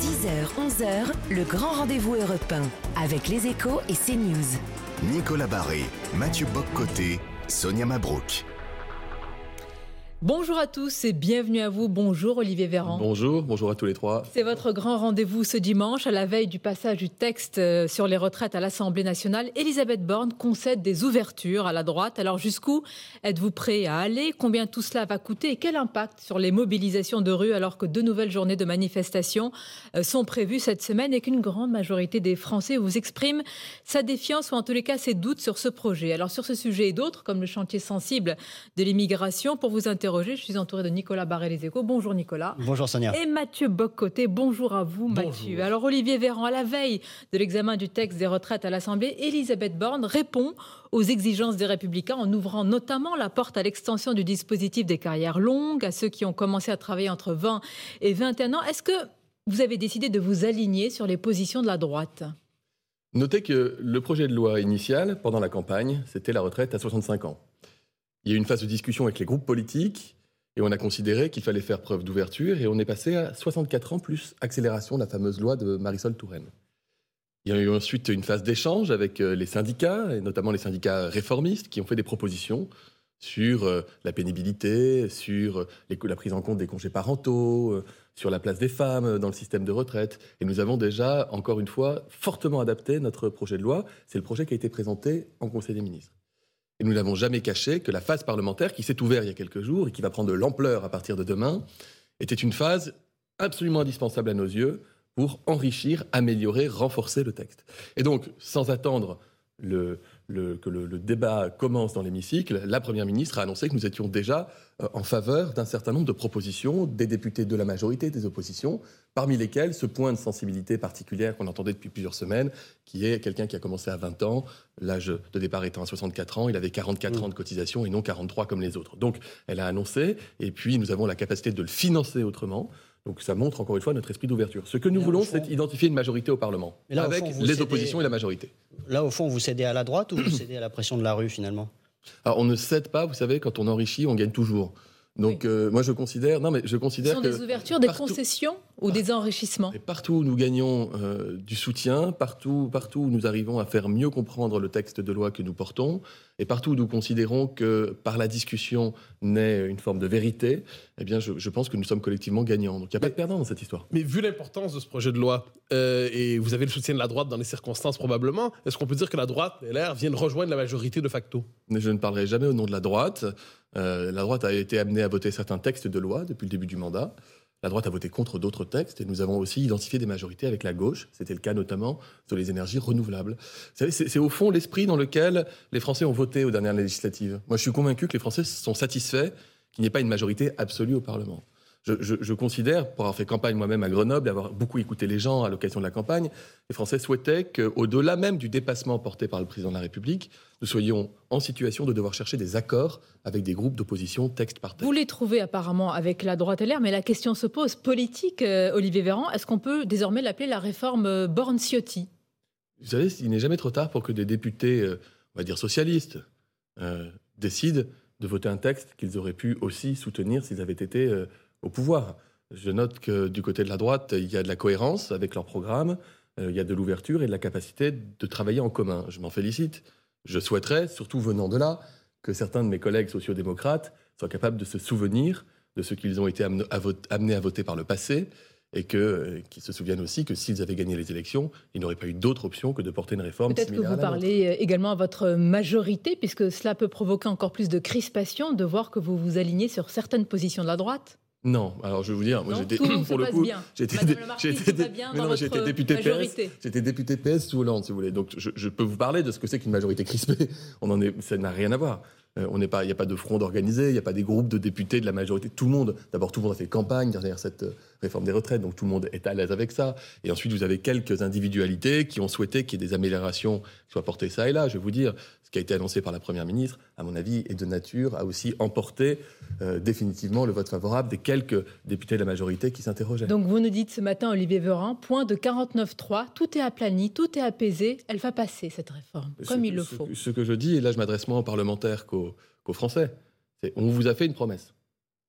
10h, 11h, le grand rendez-vous européen avec les échos et CNews. Nicolas Barré, Mathieu Boccoté, Sonia Mabrouk. Bonjour à tous et bienvenue à vous. Bonjour Olivier Véran. Bonjour, bonjour à tous les trois. C'est votre grand rendez-vous ce dimanche à la veille du passage du texte euh, sur les retraites à l'Assemblée nationale. Elisabeth Borne concède des ouvertures à la droite. Alors jusqu'où êtes-vous prêt à aller? Combien tout cela va coûter? Et quel impact sur les mobilisations de rue alors que deux nouvelles journées de manifestation euh, sont prévues cette semaine et qu'une grande majorité des Français vous exprime sa défiance ou en tous les cas ses doutes sur ce projet? Alors sur ce sujet et d'autres comme le chantier sensible de l'immigration pour vous interroger je suis entourée de Nicolas Barré-Les Échos. Bonjour Nicolas. Bonjour Sonia. Et Mathieu Boccoté. Bonjour à vous Mathieu. Alors Olivier Véran, à la veille de l'examen du texte des retraites à l'Assemblée, Elisabeth Borne répond aux exigences des Républicains en ouvrant notamment la porte à l'extension du dispositif des carrières longues à ceux qui ont commencé à travailler entre 20 et 21 ans. Est-ce que vous avez décidé de vous aligner sur les positions de la droite? Notez que le projet de loi initial, pendant la campagne, c'était la retraite à 65 ans. Il y a eu une phase de discussion avec les groupes politiques et on a considéré qu'il fallait faire preuve d'ouverture et on est passé à 64 ans plus accélération de la fameuse loi de Marisol Touraine. Il y a eu ensuite une phase d'échange avec euh, les syndicats, et notamment les syndicats réformistes, qui ont fait des propositions sur euh, la pénibilité, sur euh, la prise en compte des congés parentaux, sur la place des femmes dans le système de retraite. Et nous avons déjà, encore une fois, fortement adapté notre projet de loi. C'est le projet qui a été présenté en Conseil des ministres. Et nous n'avons jamais caché que la phase parlementaire qui s'est ouverte il y a quelques jours et qui va prendre de l'ampleur à partir de demain était une phase absolument indispensable à nos yeux pour enrichir, améliorer, renforcer le texte. Et donc, sans attendre le, que le, débat commence dans l'hémicycle, la Première ministre a annoncé que nous étions déjà euh, en faveur d'un certain nombre de propositions des députés de la majorité, des oppositions, parmi lesquelles ce point de sensibilité particulière qu'on entendait depuis plusieurs semaines, qui est quelqu'un qui a commencé à 20 ans, l'âge de départ étant à 64 ans, il avait 44 ans de cotisation et non 43 comme les autres. Donc elle a annoncé, et puis nous avons la capacité de le financer autrement. Donc ça montre encore une fois notre esprit d'ouverture. Ce que nous voulons, c'est identifier une majorité au Parlement, avec les oppositions et la majorité. Là, au fond, vous cédez à la droite ou vous cédez à la pression de la rue finalement? Alors, on ne cède pas, vous savez, quand on enrichit, on gagne toujours. Donc euh, moi je considère, non mais je considère Ce sont des ouvertures, des concessions ou des enrichissements? Et partout où nous gagnons euh, du soutien, partout, partout où nous arrivons à faire mieux comprendre le texte de loi que nous portons, et partout où nous considérons que par la discussion naît une forme de vérité, eh bien je, pense que nous sommes collectivement gagnants. Donc il n'y a pas de perdant dans cette histoire. Mais vu l'importance de ce projet de loi, euh, et vous avez le soutien de la droite dans les circonstances probablement, est-ce qu'on peut dire que la droite, LR, viennent rejoindre la majorité de facto? Je ne parlerai jamais au nom de la droite. la droite a été amenée à voter certains textes de loi depuis le début du mandat. La droite a voté contre d'autres textes et nous avons aussi identifié des majorités avec la gauche. C'était le cas notamment sur les énergies renouvelables. C'est au fond l'esprit dans lequel les Français ont voté aux dernières législatives. Moi, je suis convaincu que les Français sont satisfaits qu'il n'y ait pas une majorité absolue au Parlement je, considère, pour avoir fait campagne moi-même à Grenoble, avoir beaucoup écouté les gens à l'occasion de la campagne, les Français souhaitaient qu'au-delà même du dépassement porté par le président de la République, nous soyons en situation de devoir chercher des accords avec des groupes d'opposition texte par texte. Vous les trouvez apparemment avec la droite LR, mais la question se pose politique, euh, Olivier Véran. Est-ce qu'on peut désormais l'appeler la réforme euh, Born-Ciotti Vous savez, il n'est jamais trop tard pour que des députés, euh, on va dire socialistes, décident de voter un texte qu'ils auraient pu aussi soutenir s'ils avaient été au pouvoir. Je note que du côté de la droite, il y a de la cohérence avec leur programme, euh, il y a de l'ouverture et de la capacité de travailler en commun. Je m'en félicite. Je souhaiterais, surtout venant de là, que certains de mes collègues sociodémocrates soient capables de se souvenir de ce qu'ils ont été amenés à voter par le passé et euh, qu'ils se souviennent aussi que s'ils avaient gagné les élections, ils n'auraient pas eu d'autre option que de porter une réforme Peut-être que vous parlez euh, également à votre majorité, puisque cela peut provoquer encore plus de crispation de voir que vous vous alignez sur certaines positions de la droite. Non, alors je vais vous dire, moi j'étais pour le coup, j'étais député PS, j'étais député PS sous Hollande, si vous voulez. Donc je, je peux vous parler de ce que c'est qu'une majorité crispée. On en est, ça n'a rien à voir. Euh, on n'est pas, il n'y a pas de front organisé, il n'y a pas des groupes de députés de la majorité. Tout le monde, d'abord, tout le monde a fait campagne derrière cette euh, réforme des retraites, donc tout le monde est à l'aise avec ça. Et ensuite, vous avez quelques individualités qui ont souhaité qu'il y ait des améliorations qui soient portées ça et là. Je vais vous dire, ce qui a été annoncé par la première ministre, à mon avis, est de nature à aussi emporter euh, définitivement le vote favorable des quelques députés de la majorité qui s'interrogeaient. Donc vous nous dites ce matin, Olivier Verin, point de 49.3, tout est aplani, tout est apaisé, elle va passer cette réforme, comme il le faut. Ce que je dis, et là je m'adresse moins aux parlementaires qu'aux aux Français. On vous a fait une promesse.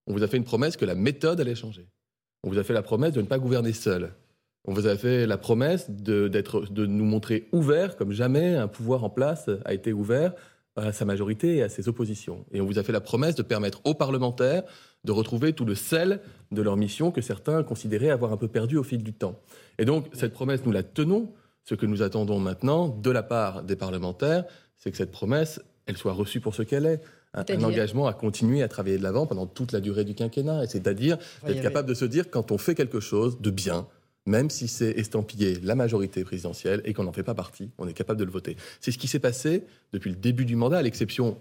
On vous a fait une promesse que la méthode allait changer. On vous a fait la promesse de ne pas gouverner seul. On vous a fait la promesse de nous montrer ouverts comme jamais un pouvoir en place a été ouvert à sa majorité et à ses oppositions. Et on vous a fait la promesse de permettre aux parlementaires de retrouver tout le sel de leur mission que certains considéraient avoir un peu perdu au fil du temps. Et donc, cette promesse, nous la tenons. Ce que nous attendons maintenant de la part des parlementaires, c'est que cette promesse, elle soit reçue pour ce qu'elle est. Un, engagement à continuer à travailler de l'avant pendant toute la durée du quinquennat. Et c'est-à-dire d'être avait- capable de se dire quand on fait quelque chose de bien, même si c'est estampillé la majorité présidentielle et qu'on n'en fait pas partie, on est capable de le voter. C'est ce qui s'est passé depuis le début du mandat, à l'exception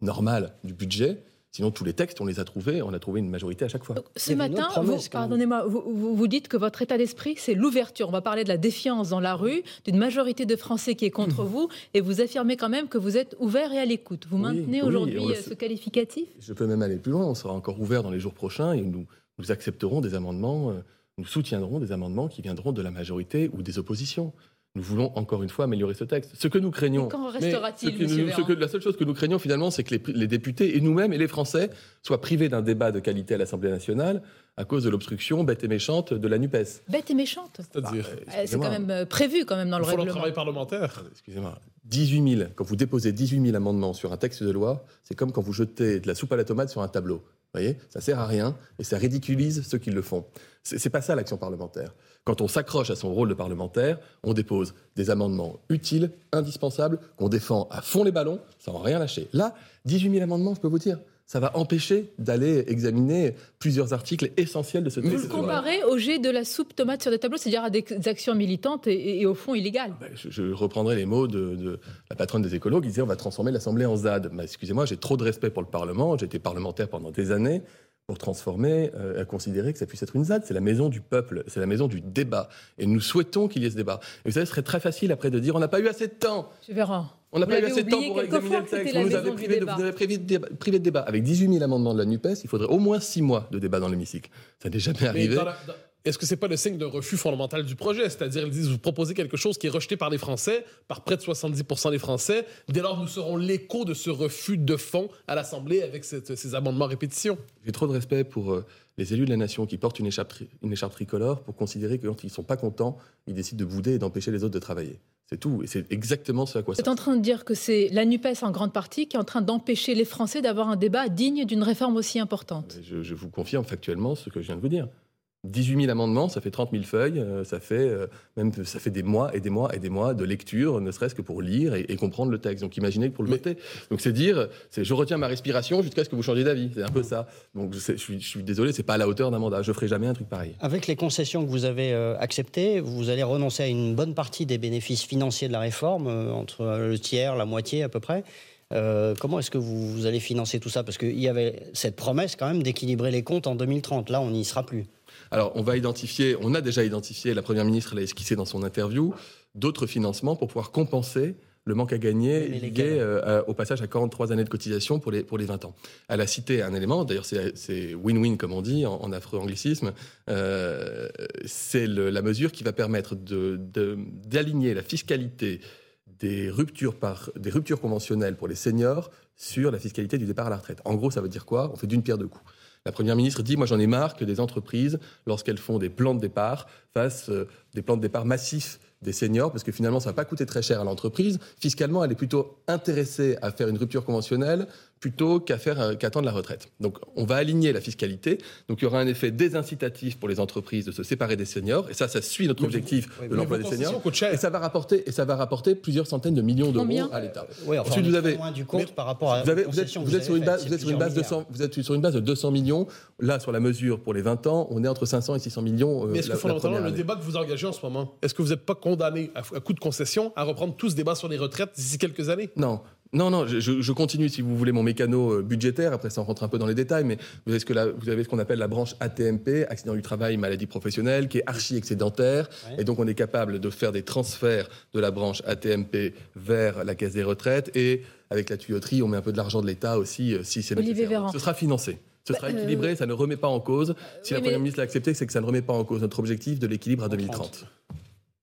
normale du budget. Sinon, tous les textes, on les a trouvés, on a trouvé une majorité à chaque fois. Donc, ce matin, pardonnez-moi, vous, vous- vous dites que votre état d'esprit, c'est l'ouverture. On va parler de la défiance dans la rue, d'une majorité de Français qui est contre vous, et vous affirmez quand même que vous êtes ouvert et à l'écoute. Vous Oui, maintenez oui, aujourd'hui euh, ce qualificatif? Je peux même aller plus loin, on sera encore ouvert dans les jours prochains et nous, nous accepterons des amendements, euh, nous soutiendrons des amendements qui viendront de la majorité ou des oppositions. Nous voulons encore une fois améliorer ce texte. Ce que nous craignons. Quand restera-t-il, que monsieur nous- ce Véran que- La seule chose que nous craignons finalement, c'est que les, les députés et nous-mêmes et les Français soient privés d'un débat de qualité à l'Assemblée nationale à cause de l'obstruction bête et méchante de la NUPES. Bête et méchante. C'est-à-dire, Euh, C'est Excusez-moi. quand même euh, prévu quand même dans il le faut le règlement. travail parlementaire. Excusez-moi. 18 000, quand vous déposez 18 000 amendements sur un texte de loi, c'est comme quand vous jetez de la soupe à la tomate sur un tableau. Vous voyez? Ça sert à rien et ça ridiculise ceux qui le font. C'est c'est pas ça l'action parlementaire. Quand on s'accroche à son rôle de parlementaire, on dépose des amendements utiles, indispensables, qu'on défend à fond les ballons, sans rien lâcher. Là, 18 000 amendements, je peux vous dire, ça va empêcher d'aller examiner plusieurs articles essentiels de ce Vous texte. le de loi. comparez au jet de la soupe tomate sur des tableaux, c'est-à-dire à des actions militantes et, et- et au fond illégales. Ben, je, je reprendrai les mots de, de la patronne des écolos qui disait on va transformer l'Assemblée en ZAD. Ben, Excusez-moi, j'ai trop de respect pour le Parlement. J'ai été parlementaire pendant des années pour transformer, euh, à considérer que ça puisse être une ZAD. C'est la maison du peuple, c'est la maison du débat. Et nous souhaitons qu'il y ait ce débat. Et vous savez, ce serait très facile après de dire on n'a pas eu assez de temps. Je verrai. On n'a pas eu assez de temps pour examiner le texte. Vous nous avez privé de, débat. vous avez privé de débat, privé de débat. Avec 18 000 amendements de la NUPES, il faudrait au moins 6 mois de débat dans l'hémicycle. Ça n'est jamais Mais arrivé. dans la- dans- Est-ce que c'est pas le signe d'un refus fondamental du projet? C'est-à-dire, ils disent, vous proposez quelque chose qui est rejeté par les Français, par près de 70% des Français. Dès lors, nous serons l'écho de ce refus de fond à l'Assemblée avec cette- ces amendements à répétition. J'ai trop de respect pour euh, les élus de la nation qui portent une écharpe, tri- une écharpe tricolore pour considérer que quand ils ne sont pas contents, ils décident de bouder et d'empêcher les autres de travailler. C'est tout. Et c'est exactement ce à quoi Vous ça êtes en train de dire que c'est la NUPES en grande partie qui est en train d'empêcher les Français d'avoir un débat digne d'une réforme aussi importante. je, je vous confirme factuellement ce que je viens de vous dire. 18 000 amendements, ça fait 30 000 feuilles, euh, ça fait, euh, même, ça fait des mois et des mois et des mois de lecture, ne serait-ce que pour lire et, et comprendre le texte. Donc imaginez que pour le voter. Donc c'est dire, c'est je retiens ma respiration jusqu'à ce que vous changiez d'avis. C'est un peu ça. Donc je, suis, je suis désolé, c'est pas à la hauteur d'un mandat. Je ferai jamais un truc pareil. Avec les concessions que vous avez euh, acceptées, vous allez renoncer à une bonne partie des bénéfices financiers de la réforme, entre le tiers, la moitié à peu près. Euh, comment est-ce que vous, vous allez financer tout ça? Parce qu'il y avait cette promesse quand même d'équilibrer les comptes en 2030. Là, on n'y sera plus. Alors, on va identifier, on a déjà identifié, la Première ministre l'a esquissé dans son interview, d'autres financements pour pouvoir compenser le manque à gagner lié euh, au passage à 43 années de cotisation pour les, pour les 20 ans. Elle a cité un élément, d'ailleurs c'est win-win comme on dit en, en affreux anglicisme, euh, c'est la mesure qui va permettre de- de- d'aligner la fiscalité des ruptures, par, des ruptures conventionnelles pour les seniors sur la fiscalité du départ à la retraite. En gros, ça veut dire quoi? On fait d'une pierre deux coups. La Première ministre dit, moi j'en ai marre que des entreprises, lorsqu'elles font des plans de départ, fassent euh, des plans de départ massifs des seniors, parce que finalement ça va pas coûter très cher à l'entreprise. Fiscalement, elle est plutôt intéressée à faire une rupture conventionnelle plutôt qu'à faire euh, qu'attendre la retraite. Donc on va aligner la fiscalité. Donc il y aura un effet désincitatif pour les entreprises de se séparer des seniors, et ça, ça suit notre objectif oui, de l'emploi des seniors. Et ça va rapporter, et ça va rapporter plusieurs centaines de millions d'euros à l'État. Oui, enfin, Ensuite, vous avez- loin du compte mais par rapport à Vous, avez- aux vous êtes, vous sur une base, sur une de plusieurs 100, vous êtes sur une base de 200 millions. Là, sur la mesure pour les 20 ans, on est entre 500 et 600 millions. euh, Mais est-ce que la- la fondamentalement, le débat que vous engagez en ce moment, est-ce que vous n'êtes pas condamné à, à coup de concession à reprendre tout ce débat sur les retraites d'ici quelques années? Non. Non, non, je, continue, si vous voulez, mon mécano euh, budgétaire. Après, ça on rentre un peu dans les détails, mais vous avez ce que la- vous avez ce qu'on appelle la branche ATMP, accident du travail, maladie professionnelle, qui est archi-excédentaire. Ouais. Et donc, on est capable de faire des transferts de la branche ATMP vers la caisse des retraites. Et avec la tuyauterie, on met un peu de l'argent de l'État aussi, euh, si c'est Olivier nécessaire. Véran. Ce sera financé. Ce sera Bah, euh, équilibré, ça ne remet pas en cause. Si oui, la mais- Première ministre l'a accepté, c'est que ça ne remet pas en cause notre objectif de l'équilibre à 2030.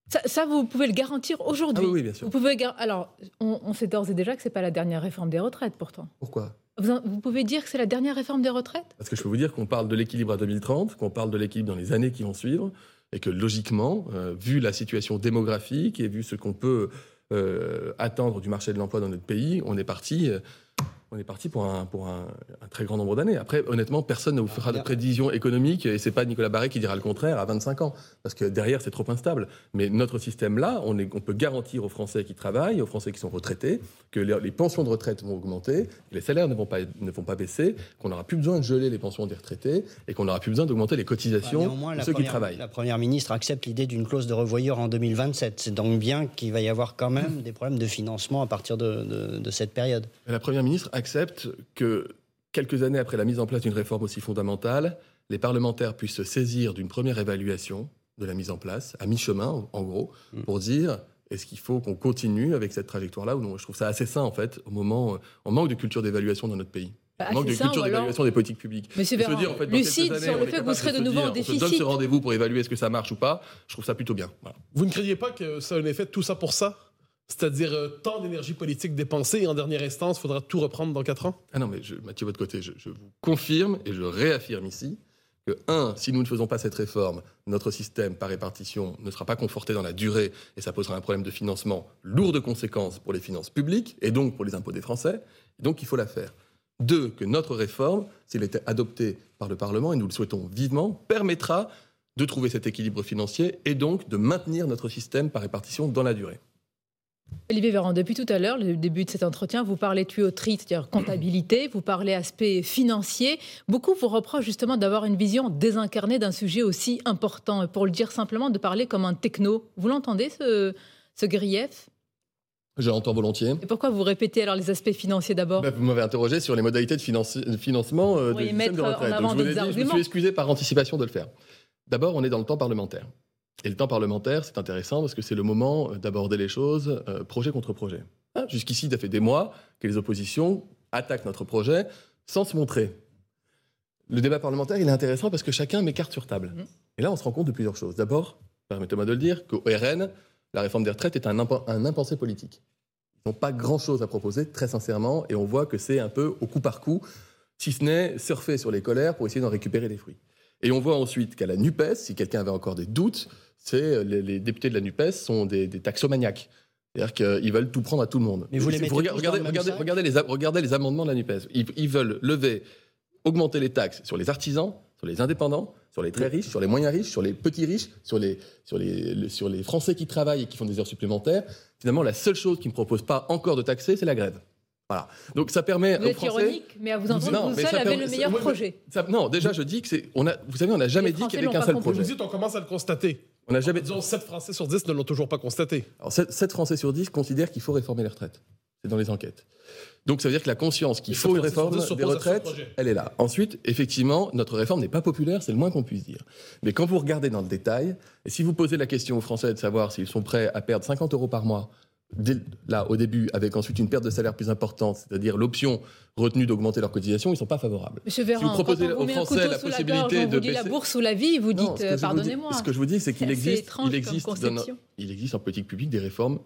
Ça, ça, vous pouvez le garantir aujourd'hui. Ah oui, oui, bien sûr. Vous pouvez Alors, on, on sait d'ores et déjà que c'est pas la dernière réforme des retraites, pourtant. Pourquoi? Vous, vous pouvez dire que c'est la dernière réforme des retraites? Parce que je peux vous dire qu'on parle de l'équilibre à 2030, qu'on parle de l'équilibre dans les années qui vont suivre, et que logiquement, euh, vu la situation démographique et vu ce qu'on peut euh, attendre du marché de l'emploi dans notre pays, on est parti. euh, on est parti pour, un, pour un, un très grand nombre d'années. Après, honnêtement, personne ne vous fera de prévision économique, et c'est pas Nicolas Barré qui dira le contraire à 25 ans, parce que derrière, c'est trop instable. Mais notre système-là, on, est- on peut garantir aux Français qui travaillent, aux Français qui sont retraités, que les, les pensions de retraite vont augmenter, que les salaires ne vont pas, ne vont pas baisser, qu'on n'aura plus besoin de geler les pensions des retraités, et qu'on n'aura plus besoin d'augmenter les cotisations Néanmoins, de ceux qui travaillent. la première ministre accepte l'idée d'une clause de revoyure en 2027. C'est donc bien qu'il va y avoir quand même des problèmes de financement à partir de, de- de cette période. La Première ministre accepte que quelques années après la mise en place d'une réforme aussi fondamentale, les parlementaires puissent se saisir d'une première évaluation de la mise en place, à mi-chemin en gros, Mm. pour dire est-ce qu'il faut qu'on continue avec cette trajectoire-là ou non? Je trouve ça assez sain en fait, au moment, on manque de culture d'évaluation dans notre pays. Bah, On manque de culture alors- d'évaluation des politiques publiques. Monsieur Je veux Véran, dire, en fait, lucide années, sur on le fait que vous serez de nouveau dire, en On se déficit. donne ce rendez-vous pour évaluer est-ce que ça marche ou pas. Je trouve ça plutôt bien. Voilà. Vous ne croyez pas que ça a un effet de tout ça pour ça? C'est-à-dire euh, tant d'énergie politique dépensée et en dernière instance, il faudra tout reprendre dans 4 ans? Ah non, mais je, Mathieu, votre côté, je, vous confirme et je réaffirme ici que, un, si nous ne faisons pas cette réforme, notre système par répartition ne sera pas conforté dans la durée et ça posera un problème de financement lourd de conséquences pour les finances publiques et donc pour les impôts des Français. Donc, il faut la faire. Deux, que notre réforme, si elle était adoptée par le Parlement, et nous le souhaitons vivement, permettra de trouver cet équilibre financier et donc de maintenir notre système par répartition dans la durée. Olivier Véran, depuis tout à l'heure, le début de cet entretien, vous parlez tuyauterie, c'est-à-dire comptabilité, vous parlez aspect financier. Beaucoup vous reprochent justement d'avoir une vision désincarnée d'un sujet aussi important. Et pour le dire simplement, de parler comme un techno. Vous l'entendez, ce, ce grief? Je l'entends volontiers. Et pourquoi vous répétez alors les aspects financiers d'abord? Bah, vous m'avez interrogé sur les modalités de, financement euh, Oui, du système de retraite. avant Donc, je, vous des ai dit, je me suis excusé par anticipation de le faire. D'abord, on est dans le temps parlementaire. Et le temps parlementaire, c'est intéressant parce que c'est le moment euh, d'aborder les choses euh, projet contre projet. Hein, Jusqu'ici, ça fait des mois que les oppositions attaquent notre projet sans se montrer. Le débat parlementaire, il est intéressant parce que chacun met carte sur table. Mhm. Et là, on se rend compte de plusieurs choses. D'abord, permettez-moi de le dire, qu'au RN, la réforme des retraites est un, impen- un impensé politique. Ils n'ont pas grand-chose à proposer, très sincèrement, et on voit que c'est un peu au coup par coup, si ce n'est surfer sur les colères pour essayer d'en récupérer des fruits. Et on voit ensuite qu'à la NUPES, si quelqu'un avait encore des doutes, c'est euh, les, les députés de la NUPES sont des, des taxomaniaques. C'est-à-dire qu'ils veulez tout prendre à tout le monde. Mais vous les regardez, les, a- regardez les amendements de la NUPES. Ils, ils veulent lever, augmenter les taxes sur les artisans, sur les indépendants, sur les très riches, sur les moyens riches, sur les petits riches, sur les, sur les, le- sur les Français qui travaillent et qui font des heures supplémentaires. Finalement, la seule chose qu'ils ne proposent pas encore de taxer, c'est la grève. Voilà. Donc ça permet Vous aux êtes Français... ironique, mais à vous entendre, Non, vous seul avez le meilleur projet. Ça- non, déjà, je dis que c'est. On a, vous savez, on n'a jamais Les dit qu'il y Français avait qu'un seul Vous projet. me dites, on commence à le constater. On n'a jamais. Disons, 7 Français sur 10 ne l'ont toujours pas constaté. Alors, 7, Français sur 10 considèrent qu'il faut réformer les retraites. C'est dans les enquêtes. Donc, ça veut dire que la conscience qu'il faut une réforme 10 des retraites, elle est là. Ensuite, effectivement, notre réforme n'est pas populaire, c'est le moins qu'on puisse dire. Mais quand vous regardez dans le détail, et si vous posez la question aux Français de savoir s'ils sont prêts à perdre 50 euros par mois, dès- là, au début, avec ensuite une perte de salaire plus importante, c'est-à-dire l'option retenue d'augmenter leur cotisation, ils ne sont pas favorables. Monsieur Véran, vous proposez quand on vous aux Français la possibilité gorge, on de vous dit la bourse ou la vie, vous dites euh, pardonnez-moi. Ce que je vous dis, c'est qu'il existe, il existe en politique publique des réformes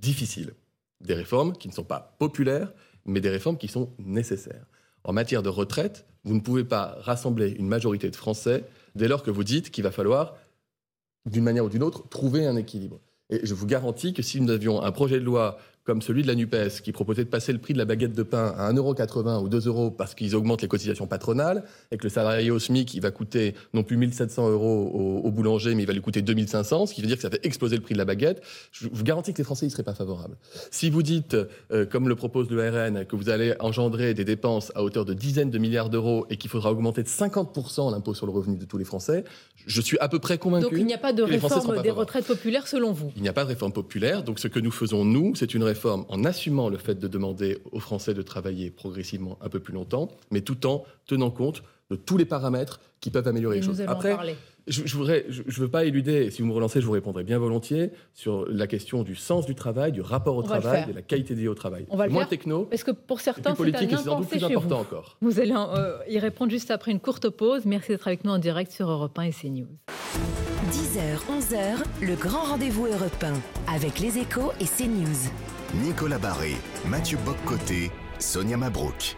difficiles. Des réformes qui ne sont pas populaires, mais des réformes qui sont nécessaires. En matière de retraite, vous ne pouvez pas rassembler une majorité de Français dès lors que vous dites qu'il va falloir, d'une manière ou d'une autre, trouver un équilibre. Et je vous garantis que si nous avions un projet de loi comme celui de la NUPES, qui proposait de passer le prix de la baguette de pain à 1,80€ ou 2 euros parce qu'ils augmentent les cotisations patronales, et que le salarié au SMIC, il va coûter non plus 1700 euros au, au boulanger, mais il va lui coûter 2500, ce qui veut dire que ça fait exploser le prix de la baguette, je vous garantis que les Français ne seraient pas favorables. Si vous dites, euh, comme le propose le RN, que vous allez engendrer des dépenses à hauteur de dizaines de milliards d'euros et qu'il faudra augmenter de 50% l'impôt sur le revenu de tous les Français, je suis à peu près convaincu. Donc il n'y a pas de réforme pas des favorables. retraites populaires selon vous? Il n'y a pas de réforme populaire. Donc, ce que nous faisons, nous, c'est une réforme en assumant le fait de demander aux Français de travailler progressivement un peu plus longtemps, mais tout en tenant compte de tous les paramètres qui peuvent améliorer Et les nous choses. allons en Après, parler. je ne voudrais, je, je veux pas éluder, et si vous me relancez, je vous répondrai bien volontiers, sur la question du sens du travail, du rapport au On travail, de la qualité de vie au travail. On va le Moins faire. techno, Parce que pour certains, c'est un plus chez important vous. encore. Vous allez euh, y répondre juste après une courte pause. Merci d'être avec nous en direct sur Europe 1 et CNews. 10h, 11h, le grand rendez-vous européen avec les échos et CNews. Nicolas Barré, Mathieu Boccoté, Sonia Mabrouk.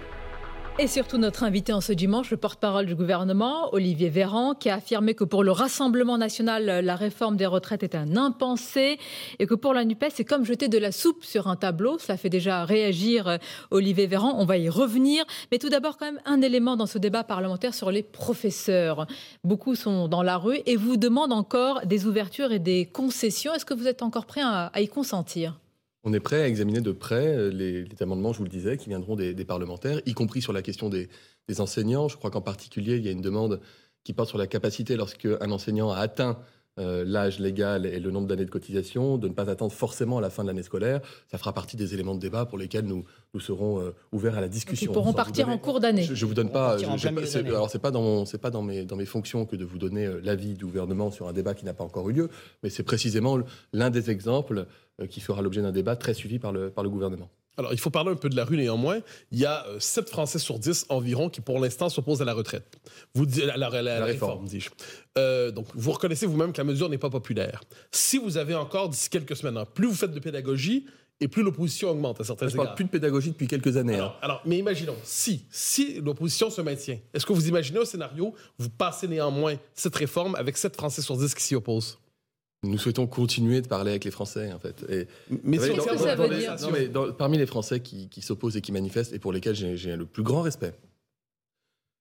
Et surtout notre invité en ce dimanche, le porte-parole du gouvernement, Olivier Véran, qui a affirmé que pour le Rassemblement national, la réforme des retraites est un impensé et que pour la NUPES, c'est comme jeter de la soupe sur un tableau. Ça fait déjà réagir euh, Olivier Véran. On va y revenir. Mais tout d'abord, quand même, un élément dans ce débat parlementaire sur les professeurs. Beaucoup sont dans la rue et vous demandent encore des ouvertures et des concessions. Est-ce que vous êtes encore prêt à, y consentir? On est prêt à examiner de près euh, les, amendements, je vous le disais, qui viendront des, parlementaires, y compris sur la question des, enseignants. Je crois qu'en particulier, il y a une demande qui porte sur la capacité, lorsque un enseignant a atteint euh, l'âge légal et le nombre d'années de cotisation, de ne pas attendre forcément à la fin de l'année scolaire. Ça fera partie des éléments de débat pour lesquels nous, nous serons euh, ouverts à la discussion. ils pourront partir en cours d'année. Je, ne vous donne pas. alors c'est pas dans c'est pas dans mes dans mes fonctions que de vous donner euh, l'avis du gouvernement sur un débat qui n'a pas encore eu lieu, mais c'est précisément l'un des exemples qui fera l'objet d'un débat très suivi par le par le gouvernement. Alors, il faut parler un peu de la rue néanmoins. Il y a 7 euh, Français sur 10 environ qui, pour l'instant, s'opposent à la retraite. Vous à la, la, réforme, dis-je. Euh, donc, vous reconnaissez vous-même que la mesure n'est pas populaire. Si vous avez encore, d'ici quelques semaines, hein, plus vous faites de pédagogie, et plus l'opposition augmente à certains égards. Je parle plus de pédagogie depuis quelques années. Alors, hein. alors mais imaginons, si, si l'opposition se maintient, est-ce que vous imaginez un scénario où vous passez néanmoins cette réforme avec 7 Français sur 10 qui s'y opposent? Nous souhaitons continuer de parler avec les Français, en fait. Et, mais c'est ce que ça veut dire non, mais Parmi les Français qui, s'opposent et qui manifestent, et pour lesquels j'ai le plus grand respect,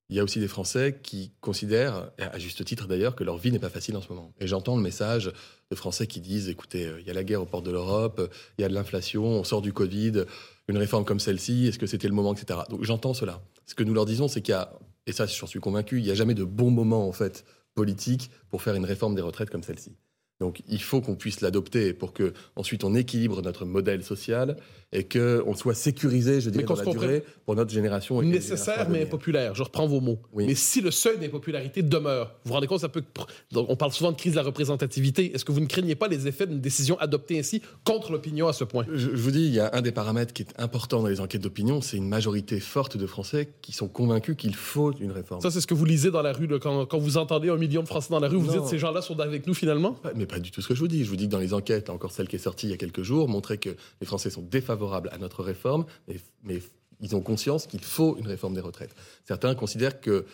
il y a aussi des Français qui considèrent, à juste titre d'ailleurs, que leur vie n'est pas facile en ce moment. Et j'entends le message de Français qui disent, écoutez, euh, il y a la guerre aux portes de l'Europe, il y a de l'inflation, on sort du Covid, une réforme comme celle-ci, est-ce que c'était le moment, etc. Donc j'entends cela. Ce que nous leur disons, c'est qu'il y a, et ça j'en suis convaincu, il n'y a jamais de bon moment en fait politique pour faire une réforme des retraites comme celle-ci. Donc il faut qu'on puisse l'adopter pour que ensuite on équilibre notre modèle social et qu'on soit sécurisé, je dirais, dans la durée pour notre génération. Nécessaire mais impopulaire, je reprends vos mots. Mais si le seuil d'impopularité demeure, vous vous rendez compte, ça peut... On parle souvent de crise de la représentativité. Est-ce que vous ne craignez pas les effets d'une décision adoptée ainsi contre l'opinion à ce point? Je, vous dis, il y a un des paramètres qui est important dans les enquêtes d'opinion, c'est une majorité forte de Français qui sont convaincus qu'il faut une réforme. Ça, c'est ce que vous lisez dans la rue, quand, quand, vous entendez un million de Français dans la rue, vous dites ces gens-là sont avec nous finalement? Pas du tout ce que je vous dis. Je vous dis que dans les enquêtes, encore celle qui est sortie il y a quelques jours, montrait que les Français sont défavorables à notre réforme, mais, mais ils ont conscience qu'il faut une réforme des retraites. Certains considèrent que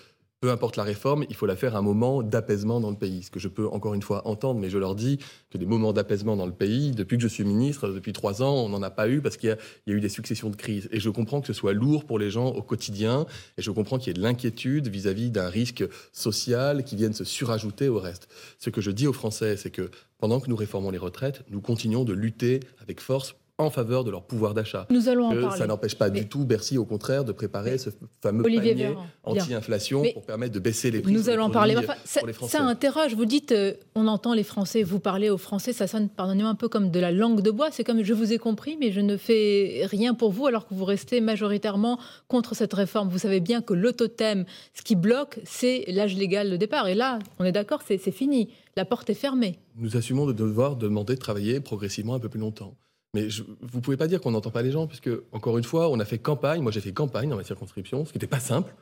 peu importe la réforme, il faut la faire à un moment d'apaisement dans le pays. Ce que je peux encore une fois entendre, mais je leur dis que des moments d'apaisement dans le pays, depuis que je suis ministre, depuis trois ans, on n'en a pas eu parce qu'il y, a eu des successions de crises. Et je comprends que ce soit lourd pour les gens au quotidien, et je comprends qu'il y ait de l'inquiétude vis-à-vis d'un risque social qui vienne se surajouter au reste. Ce que je dis aux Français, c'est que pendant que nous réformons les retraites, nous continuons de lutter avec force en faveur de leur pouvoir d'achat. Nous allons en parler. Ça n'empêche pas du tout Bercy, au contraire, de préparer ce fameux panier anti-inflation pour permettre de baisser les prix. Nous allons en parler. ça, ça, interroge. Vous dites, euh, on entend les Français, vous parlez aux Français, ça sonne, pardonnez-moi, un peu comme de la langue de bois. C'est comme je vous ai compris, mais je ne fais rien pour vous alors que vous restez majoritairement contre cette réforme. Vous savez bien que l'autothème, ce qui bloque, c'est l'âge légal de départ. Et là, on est d'accord, c'est fini. La porte est fermée. Nous assumons de devoir demander de travailler progressivement un peu plus longtemps. Mais vous ne pouvez pas dire qu'on n'entend pas les gens, puisque, encore une fois, on a fait campagne, moi j'ai fait campagne dans ma circonscription, ce qui n'était pas simple,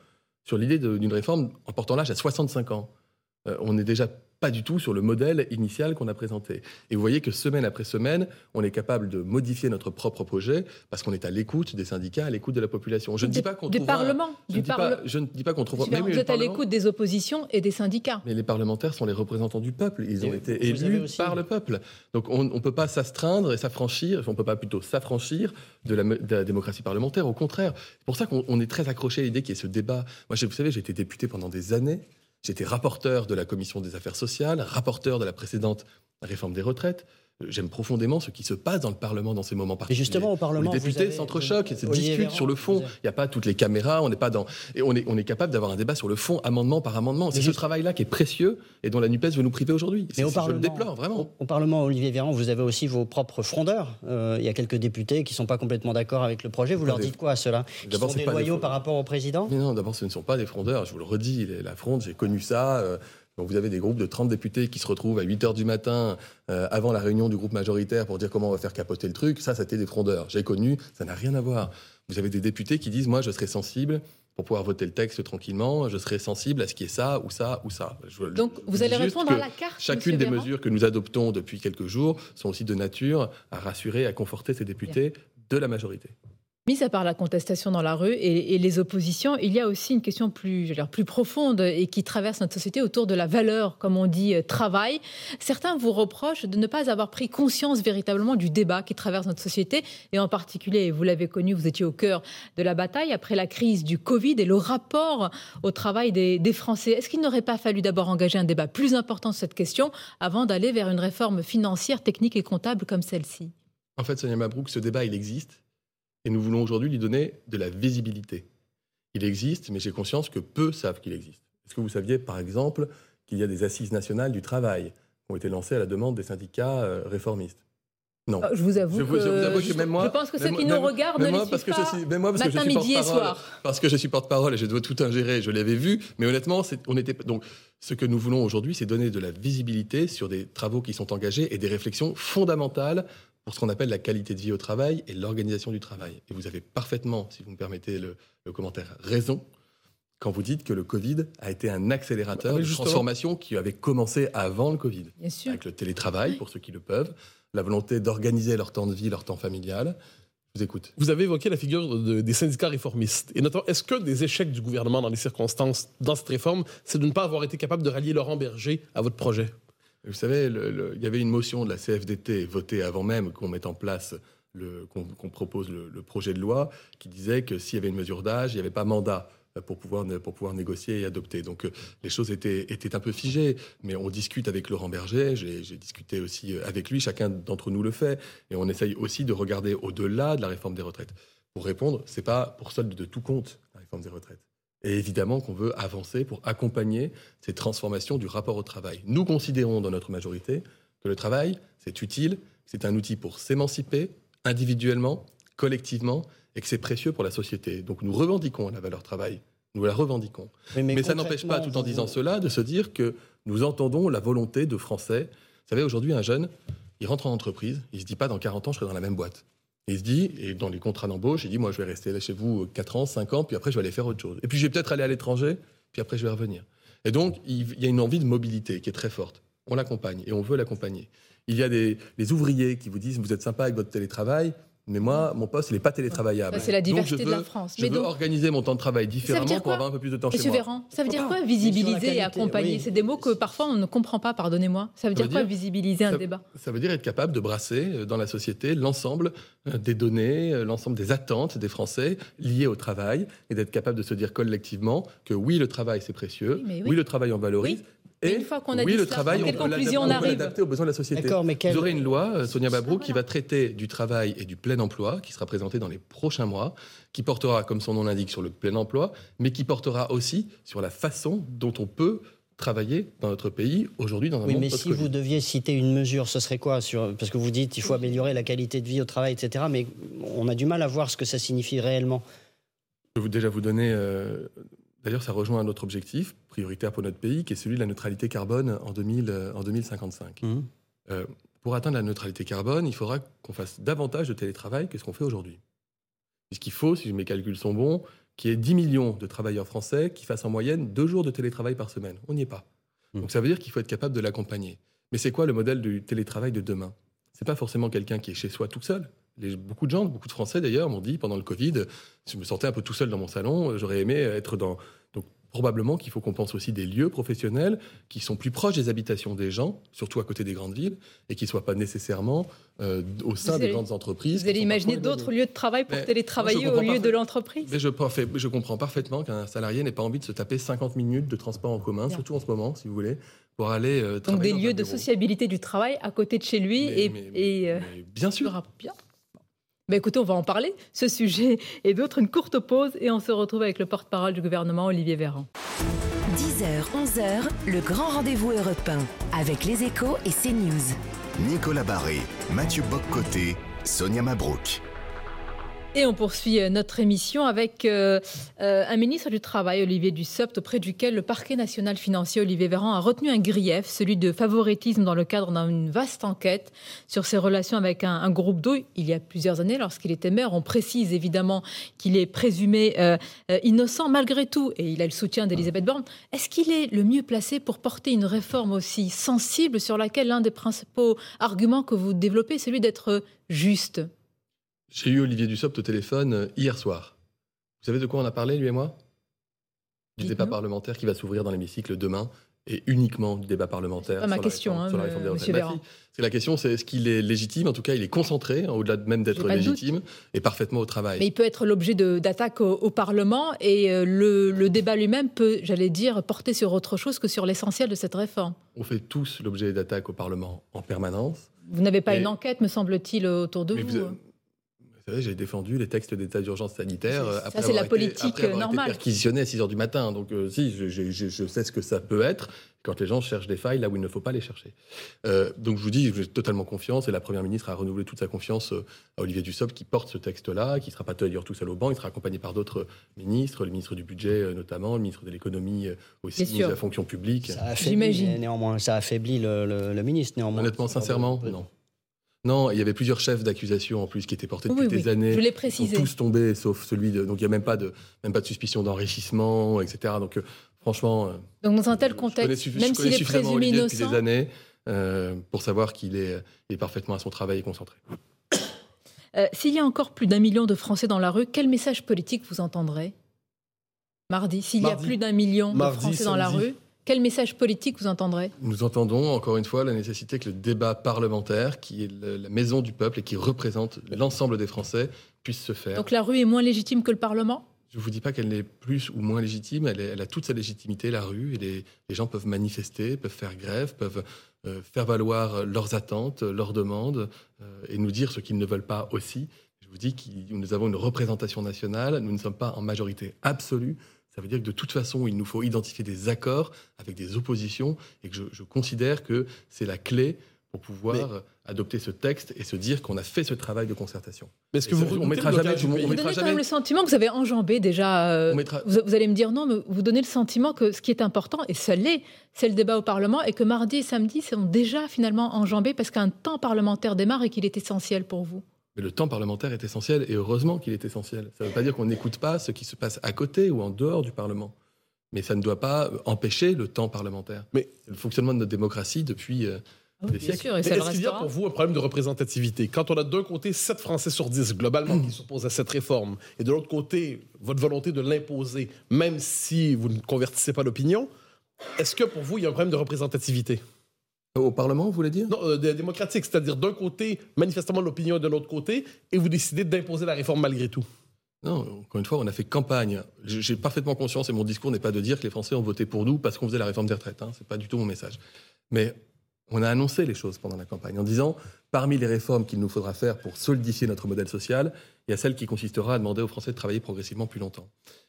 sur l'idée d'une réforme en portant l'âge à 65 ans. Euh, on est déjà pas du tout sur le modèle initial qu'on a présenté. Et vous voyez que semaine après semaine, on est capable de modifier notre propre projet parce qu'on est à l'écoute des syndicats, à l'écoute de la population. Je ne dis pas qu'on du Parlement. Je, ne dis pas, je ne dis pas qu'on trouvera. Vous êtes à l'écoute des oppositions et des syndicats. Mais les parlementaires sont les représentants du peuple. Ils ont été élus par le peuple. Donc on ne peut pas s'astreindre et s'affranchir. On ne peut pas plutôt s'affranchir de, de la, démocratie parlementaire. Au contraire, c'est pour ça qu'on est très accroché à l'idée qu'il y ait ce débat. Moi, vous savez, j'ai été député pendant des années. J'étais rapporteur de la commission des affaires sociales, rapporteur de la précédente réforme des retraites. J'aime profondément ce qui se passe dans le Parlement dans ces moments particuliers. Et justement, au Parlement, les députés s'entrechoquent et se discutent sur le fond. Il n'y a pas toutes les caméras, on n'est pas dans et on est on est capable d'avoir un débat sur le fond, amendement par amendement. C'est ce travail-là qui est précieux et dont la Nupes veut nous priver aujourd'hui. Mais au Parlement, je le déplore vraiment. Au, Parlement, Olivier Véran, vous avez aussi vos propres frondeurs. Euh, il y a quelques députés qui ne sont pas complètement d'accord avec le projet. Vous leur dites quoi à ceux-là Qui sont déloyaux par rapport au président Non, d'abord, ce ne sont pas des frondeurs. Je vous le redis, la fronde, j'ai connu ça. Euh, vous avez des groupes de 30 députés qui se retrouvent à 8 h du matin euh, avant la réunion du groupe majoritaire pour dire comment on va faire capoter le truc. Ça, c'était des frondeurs. J'ai connu, ça n'a rien à voir. Vous avez des députés qui disent Moi, je serai sensible pour pouvoir voter le texte tranquillement, je serai sensible à ce qui est ça ou ça ou ça. Donc vous allez répondre à la carte. Chacune des mesures que nous adoptons depuis quelques jours sont aussi de nature à rassurer, à conforter ces députés de la majorité. Mis à part la contestation dans la rue et, les oppositions, il y a aussi une question plus, plus profonde et qui traverse notre société autour de la valeur, comme on dit, euh, travail. Certains vous reprochent de ne pas avoir pris conscience véritablement du débat qui traverse notre société et en particulier, vous l'avez connu, vous étiez au cœur de la bataille après la crise du Covid et le rapport au travail des, des Français. Est-ce qu'il n'aurait pas fallu d'abord engager un débat plus important sur cette question avant d'aller vers une réforme financière, technique et comptable comme celle-ci? En fait, Sonia Mabrouk, ce débat, il existe et nous voulons aujourd'hui lui donner de la visibilité. Il existe, mais j'ai conscience que peu savent qu'il existe. Est-ce que vous saviez, par exemple, qu'il y a des assises nationales du travail qui ont été lancées à la demande des syndicats euh, réformistes? Non. Euh, je vous avoue, que, même moi, je pense que ceux qui nous regardent ne parce que je même moi, parce que je suis porte-parole, parce que je suis porte-parole et je dois tout ingérer, je l'avais vu, mais honnêtement, on était donc ce que nous voulons aujourd'hui, c'est donner de la visibilité sur des travaux qui sont engagés et des réflexions fondamentales pour ce qu'on appelle la qualité de vie au travail et l'organisation du travail. Et vous avez parfaitement, si vous me permettez le, commentaire, raison quand vous dites que le Covid a été un accélérateur de transformation qui avait commencé avant le Covid. Bien sûr. Avec le télétravail, pour ceux qui le peuvent, la volonté d'organiser leur temps de vie, leur temps familial. Je vous écoute. Vous avez évoqué la figure des syndicats réformistes. Et notamment, est-ce que des échecs du gouvernement dans les circonstances, dans cette réforme, c'est de ne pas avoir été capable de rallier Laurent Berger à votre projet? Vous savez, il y avait une motion de la CFDT votée avant même qu'on mette en place, qu'on propose le, projet de loi, qui disait que s'il y avait une mesure d'âge, il n'y avait pas mandat pour pouvoir, négocier et adopter. Donc euh, les choses étaient, un peu figées, mais on discute avec Laurent Berger, j'ai discuté aussi euh, avec lui, chacun d'entre nous le fait, et on essaye aussi de regarder au-delà de la réforme des retraites. Pour répondre, c'est pas pour solde de tout compte la réforme des retraites. Et évidemment qu'on veut avancer pour accompagner ces transformations du rapport au travail. Nous considérons dans notre majorité que le travail, c'est utile, c'est un outil pour s'émanciper individuellement, collectivement, et que c'est précieux pour la société. Donc nous revendiquons la valeur travail, nous la revendiquons. Mais, ça n'empêche pas, tout en disant cela, de se dire que nous entendons la volonté de Français. Vous savez, aujourd'hui, un jeune, il rentre en entreprise, il ne se dit pas dans 40 ans, je serai dans la même boîte. Il se dit, et dans les contrats d'embauche, il dit, moi je vais rester là chez vous 4 ans, 5 ans, puis après je vais aller faire autre chose. Et puis je vais peut-être aller à l'étranger, puis après je vais revenir. Et donc, il y a une envie de mobilité qui est très forte. On l'accompagne et on veut l'accompagner. Il y a des ouvriers qui vous disent, vous êtes sympa avec votre télétravail, mais moi, mon poste, il n'est pas télétravaillable. C'est la diversité de la France. Je veux organiser mon temps de travail différemment pour avoir un peu plus de temps chez moi. Véran, ça veut dire quoi visibiliser et accompagner C'est des mots que parfois on ne comprend pas, pardonnez-moi. Ça veut dire quoi visibiliser un débat Ça veut dire être capable de brasser euh, dans la société l'ensemble euh, des données, euh, l'ensemble des attentes des Français liées au travail et d'être capable de se dire collectivement que oui, le travail c'est précieux, oui, le travail en valorise, et une fois qu'on a oui, dit le travail, quelle conclusion on, arrive aux besoins de la société. Vous aurez une loi, euh, Sonia Babrou, qui va traiter du travail et du plein emploi, qui sera présentée dans les prochains mois, qui portera, comme son nom l'indique, sur le plein emploi, mais qui portera aussi sur la façon dont on peut travailler dans notre pays aujourd'hui dans un oui, monde mais si vous deviez citer une mesure, ce serait quoi sur... Parce que vous dites qu'il faut améliorer la qualité de vie au travail, etc. Mais on a du mal à voir ce que ça signifie réellement. Je vais déjà vous donner euh, D'ailleurs, ça rejoint un autre objectif prioritaire pour notre pays, qui est celui de la neutralité carbone en, 2000, euh, en 2055. Mmh. Euh, pour atteindre la neutralité carbone, il faudra qu'on fasse davantage de télétravail que ce qu'on fait aujourd'hui. Puisqu'il faut, si mes calculs sont bons, qu'il y ait 10 millions de travailleurs français qui fassent en moyenne deux jours de télétravail par semaine. On n'y est pas. Mmh. Donc ça veut dire qu'il faut être capable de l'accompagner. Mais c'est quoi le modèle du télétravail de demain? C'est pas forcément quelqu'un qui est chez soi tout seul beaucoup de gens, beaucoup de Français d'ailleurs, m'ont dit pendant le Covid, je me sentais un peu tout seul dans mon salon, j'aurais aimé être dans. Donc probablement qu'il faut qu'on pense aussi des lieux professionnels qui sont plus proches des habitations des gens, surtout à côté des grandes villes, et qui ne soient pas nécessairement euh, au sein des grandes entreprises. Vous allez imaginer d'autres lieux de travail pour télétravailler au lieu de l'entreprise? Mais je, je, comprends parfaitement qu'un salarié n'ait pas envie de se taper 50 minutes de transport en commun, surtout en ce moment, si vous voulez, pour aller euh, Donc des lieux de sociabilité du travail à côté de chez lui et, et euh, bien sûr. Bien. Ben écoutez, on va en parler, ce sujet et d'autres, une courte pause et on se retrouve avec le porte-parole du gouvernement, Olivier Véran. 10h, 11h, le grand rendez-vous européen avec les échos et CNews. Nicolas Barré, Mathieu Boccoté, Sonia Mabrouk. Et on poursuit euh, notre émission avec euh, euh, un ministre du Travail, Olivier Dussopt, auprès duquel le parquet national financier, Olivier Véran, a retenu un grief, celui de favoritisme dans le cadre d'une vaste enquête sur ses relations avec un, groupe d'eau il y a plusieurs années, lorsqu'il était maire. On précise évidemment qu'il est présumé innocent malgré tout, et il a le soutien d'Elisabeth Borne. Est-ce qu'il est le mieux placé pour porter une réforme aussi sensible sur laquelle l'un des principaux arguments que vous développez, celui d'être juste? J'ai eu Olivier Dussopt au téléphone euh, hier soir. Vous savez de quoi on a parlé, lui et moi? Du débat parlementaire qui va s'ouvrir dans l'hémicycle demain et uniquement du débat parlementaire. Pas ma sur la question, réforme- hein, sur la réforme des retraites. C'est la question, c'est est-ce qu'il est légitime En tout cas, il est concentré, hein, au-delà de même d'être légitime, et parfaitement au travail. Mais il peut être l'objet d'attaques au, au Parlement et euh, le, le débat lui-même peut, j'allais dire, porter sur autre chose que sur l'essentiel de cette réforme. On fait tous l'objet d'attaques au Parlement en permanence. Vous n'avez pas Et- une enquête, me semble-t-il, autour de vous. vous, vous savez, j'ai défendu les textes d'état d'urgence sanitaire. Ça, après c'est la avoir été- politique, après avoir euh, été normale. perquisitionné à 6 h du matin. Donc, euh, si, je, je- je- je sais ce que ça peut être quand les gens cherchent des failles là où il ne faut pas les chercher. Euh, donc, je vous dis, j'ai totalement confiance et la Première ministre a renouvelé toute sa confiance à Olivier Dussopt qui porte ce texte-là, qui ne sera pas d'ailleurs tout seul au banc. Il sera accompagné par d'autres ministres, le ministre du Budget notamment, le ministre de l'économie aussi, le ministre de la fonction publique. Ça affaiblit, J'imagine. né- néanmoins. Ça affaiblit le, le- le ministre, néanmoins. Honnêtement, sincèrement, non. Non, il y avait plusieurs chefs d'accusation en plus qui étaient portés depuis Oui, des oui, années. je l'ai Ils sont précisé. tous tombés, sauf celui de. Donc il n'y a même pas de, même pas de suspicion d'enrichissement, etc. Donc euh, franchement. euh, Donc dans un tel je connais contexte, même s'il est présumé Olivier depuis innocent, des années euh, pour savoir qu'il est, il est parfaitement à son travail et concentré. euh, s'il y a encore plus d'un million de Français dans la rue, quel message politique vous entendrez? Mardi, s'il y a plus d'un million de Français dans la rue, quel message politique vous entendrez? Nous entendons encore une fois la nécessité que le débat parlementaire, qui est le- la maison du peuple et qui représente l'ensemble des Français, puisse se faire. Donc la rue est moins légitime que le Parlement? Je ne vous dis pas qu'elle est plus ou moins légitime, elle, est- elle a toute sa légitimité, la rue, et les, les gens peuvent manifester, peuvent faire grève, peuvent euh, faire valoir leurs attentes, leurs demandes, euh, et nous dire ce qu'ils ne veulent pas aussi. Je vous dis que nous avons une représentation nationale, nous ne sommes pas en majorité absolue. Ça veut dire que de toute façon, il nous faut identifier des accords avec des oppositions, et que je, je considère que c'est la clé pour pouvoir adopter ce texte et se dire qu'on a fait ce travail de concertation. Mais est-ce que vous ça, on redoutez mettra jamais du Vous on donnez quand même le sentiment que vous avez enjambé déjà. euh, mettra- vous, vous allez me dire non, mais vous donnez le sentiment que ce qui est important, et ça l'est, c'est le débat au Parlement, et que mardi et samedi sont déjà finalement enjambés parce qu'un temps parlementaire démarre et qu'il est essentiel pour vous. Mais le temps parlementaire est essentiel, et heureusement qu'il est essentiel. Ça ne veut pas dire qu'on n'écoute pas ce qui se passe à côté ou en dehors du Parlement. Mais ça ne doit pas euh, empêcher le temps parlementaire. Mais- C'est le fonctionnement de notre démocratie depuis euh, des Bien siècles. sûr, et ça Est-ce qu'il y a pour vous un problème de représentativité? Quand on a d'un côté 7 Français sur 10 globalement qui s'opposent à cette réforme, et de l'autre côté votre volonté de l'imposer, même si vous ne convertissez pas l'opinion, est-ce que pour vous il y a un problème de représentativité? Au Parlement, vous voulez dire? Non, euh, démocratique, c'est-à-dire d'un côté manifestement l'opinion et de l'autre côté, et vous décidez d'imposer la réforme malgré tout. Non, encore une fois, on a fait campagne. J'ai parfaitement conscience, et mon discours n'est pas de dire que les Français ont voté pour nous parce qu'on faisait la réforme des retraites. Hein, c'est pas du tout mon message. Mais on a annoncé les choses pendant la campagne en disant, parmi les réformes qu'il nous faudra faire pour solidifier notre modèle social, il y a celle qui consistera à demander aux Français de travailler progressivement plus longtemps.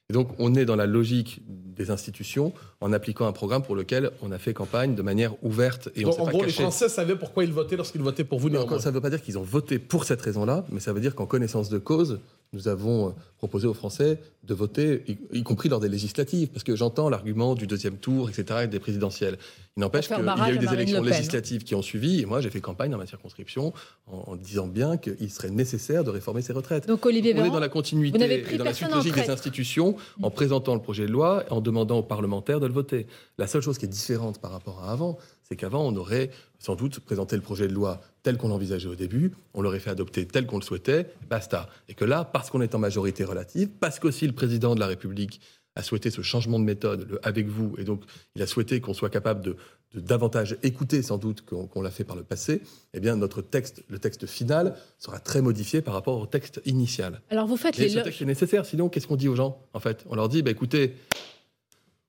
Et donc, on est dans la logique des institutions en appliquant un programme pour lequel on a fait campagne de manière ouverte et on Donc, s'est en pas gros, les. Français savaient pourquoi ils votaient lorsqu'ils votaient pour vous. Non, ça ne veut pas dire qu'ils ont voté pour cette raison-là, mais ça veut dire qu'en connaissance de cause, nous avons euh, proposé aux Français de voter, y, y compris lors des législatives, parce que j'entends l'argument du deuxième tour, etc., et des présidentielles. Il n'empêche qu'il y a eu des élections législatives qui ont suivi, et moi j'ai fait campagne dans ma circonscription en, en disant bien qu'il serait nécessaire de réformer ces retraites. Donc Olivier On est Véran, dans la continuité vous n'avez pris et dans la suite logique des institutions en présentant le projet de loi et en demandant aux parlementaires de le voter. La seule chose qui est différente par rapport à avant, c'est qu'avant, on aurait sans doute présenté le projet de loi tel qu'on l'envisageait au début, on l'aurait fait adopter tel qu'on le souhaitait, basta. Et que là, parce qu'on est en majorité relative, parce qu'aussi le président de la République a souhaité ce changement de méthode le avec vous, et donc il a souhaité qu'on soit capable de, de davantage écouter sans doute qu'on l'a fait par le passé, eh bien notre texte, le texte final, sera très modifié par rapport au texte initial. alors vous faites les ce texte est nécessaire, sinon qu'est-ce qu'on dit aux gens en fait? On leur dit, bah, écoutez,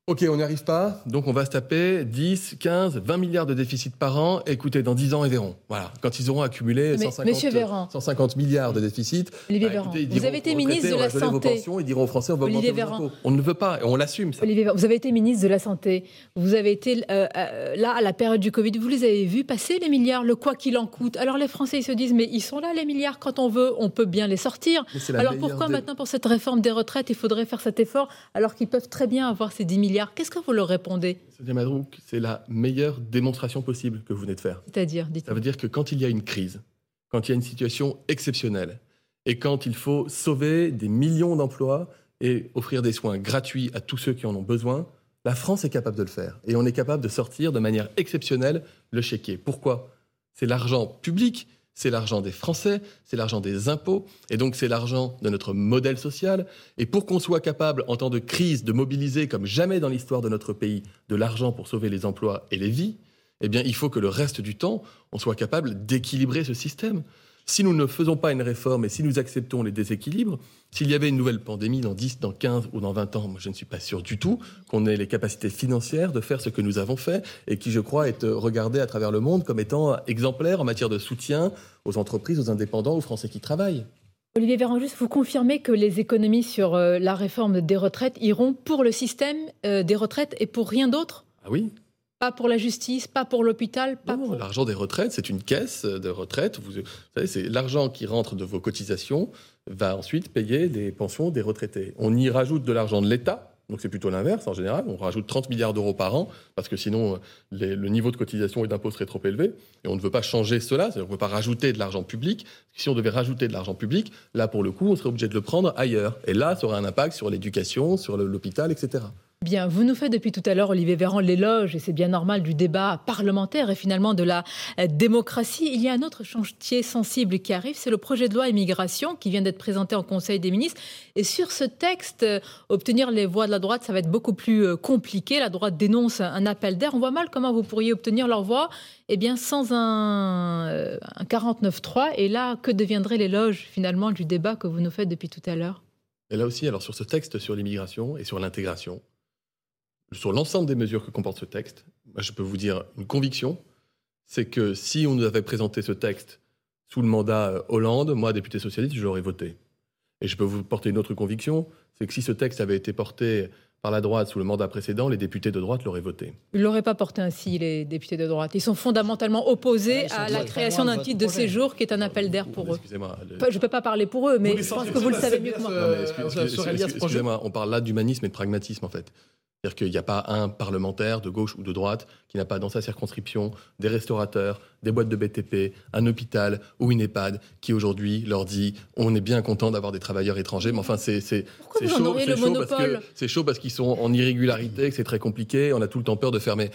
ok, on n'y arrive pas, donc on va se taper 10, 15, 20 milliards de déficit par an, écoutez, dans 10 ans, ils verront. Voilà, quand ils auront accumulé Mais, 150, monsieur Véran. 150 milliards de déficit, Olivier bah, écoutez, vous avez été ministre de la Santé. pensions, ils diront aux Français, on va Olivier augmenter vos impôts. On ne veut pas, et on l'assume ça. Olivier Véran, vous avez été ministre de la Santé. Vous avez été euh, euh, là à la période du Covid. Vous les avez vus passer les milliards, le quoi qu'il en coûte. Alors les Français ils se disent mais ils sont là les milliards quand on veut, on peut bien les sortir. Alors pourquoi des- maintenant pour cette réforme des retraites il faudrait faire cet effort alors qu'ils peuvent très bien avoir ces 10 milliards Qu'est-ce que vous leur répondez Madrouk, c'est la meilleure démonstration possible que vous venez de faire. C'est-à-dire, Ça veut dire que quand il y a une crise, quand il y a une situation exceptionnelle, et quand il faut sauver des millions d'emplois et offrir des soins gratuits à tous ceux qui en ont besoin, la France est capable de le faire. Et on est capable de sortir de manière exceptionnelle le chéquier. Pourquoi? C'est l'argent public, c'est l'argent des Français, c'est l'argent des impôts, et donc c'est l'argent de notre modèle social. Et pour qu'on soit capable, en temps de crise, de mobiliser comme jamais dans l'histoire de notre pays de l'argent pour sauver les emplois et les vies, eh bien, il faut que le reste du temps, on soit capable d'équilibrer ce système. Si nous ne faisons pas une réforme et si nous acceptons les déséquilibres, s'il y avait une nouvelle pandémie dans 10, dans 15 ou dans 20 ans, moi je ne suis pas sûr du tout qu'on ait les capacités financières de faire ce que nous avons fait et qui, je crois, est regardé à travers le monde comme étant exemplaire en matière de soutien aux entreprises, aux indépendants, aux Français qui travaillent. Olivier Véranjus, vous confirmez que les économies sur euh, la réforme des retraites iront pour le système euh, des retraites et pour rien d'autre? Ah oui, pas pour la justice, pas pour l'hôpital, pas non, pour... L'argent des retraites, c'est une caisse de retraite. Vous, vous savez, c'est l'argent qui rentre de vos cotisations va ensuite payer des pensions des retraités. On y rajoute de l'argent de l'État. Donc c'est plutôt l'inverse en général. On rajoute 30 milliards d'euros par an parce que sinon les, le niveau de cotisation et d'impôt serait trop élevé. Et on ne veut pas changer cela. On ne veut pas rajouter de l'argent public. Si on devait rajouter de l'argent public, là pour le coup, on serait obligé de le prendre ailleurs. Et là, ça aurait un impact sur l'éducation, sur l'hôpital, etc. Bien, vous nous faites depuis tout à l'heure, Olivier Véran, l'éloge, et c'est bien normal, du débat parlementaire et finalement de la euh, démocratie. Il y a un autre chantier sensible qui arrive, c'est le projet de loi immigration qui vient d'être présenté en Conseil des ministres. Et sur ce texte, euh, obtenir les voix de la droite, ça va être beaucoup plus euh, compliqué. La droite dénonce un appel d'air. On voit mal comment vous pourriez obtenir leur voix eh bien, sans un, un 49-3. Et là, que deviendrait l'éloge finalement du débat que vous nous faites depuis tout à l'heure? Et là aussi, alors sur ce texte sur l'immigration et sur l'intégration, sur l'ensemble des mesures que comporte ce texte, moi, je peux vous dire une conviction, c'est que si on nous avait présenté ce texte sous le mandat euh, Hollande, moi, député socialiste, je l'aurais voté. Et je peux vous porter une autre conviction, c'est que si ce texte avait été porté par la droite sous le mandat précédent, les députés de droite l'auraient voté. Ils ne l'auraient pas porté ainsi, les députés de droite. Ils sont fondamentalement opposés à la création d'un titre de séjour qui est un appel d'air pour eux. Excusez-moi. Je ne peux pas parler pour eux, mais je pense que vous le savez mieux que moi. Excusez-moi, on parle là d'humanisme et de pragmatisme, en fait. C'est-à-dire qu'il n'y a pas un parlementaire de gauche ou de droite qui n'a pas dans sa circonscription des restaurateurs, des boîtes de BTP, un hôpital ou une EHPAD qui aujourd'hui leur dit on est bien content d'avoir des travailleurs étrangers, mais enfin c'est c'est chaud, c'est chaud parce que c'est chaud parce qu'ils sont en irrégularité, que c'est très compliqué, on a tout le temps peur de fermer.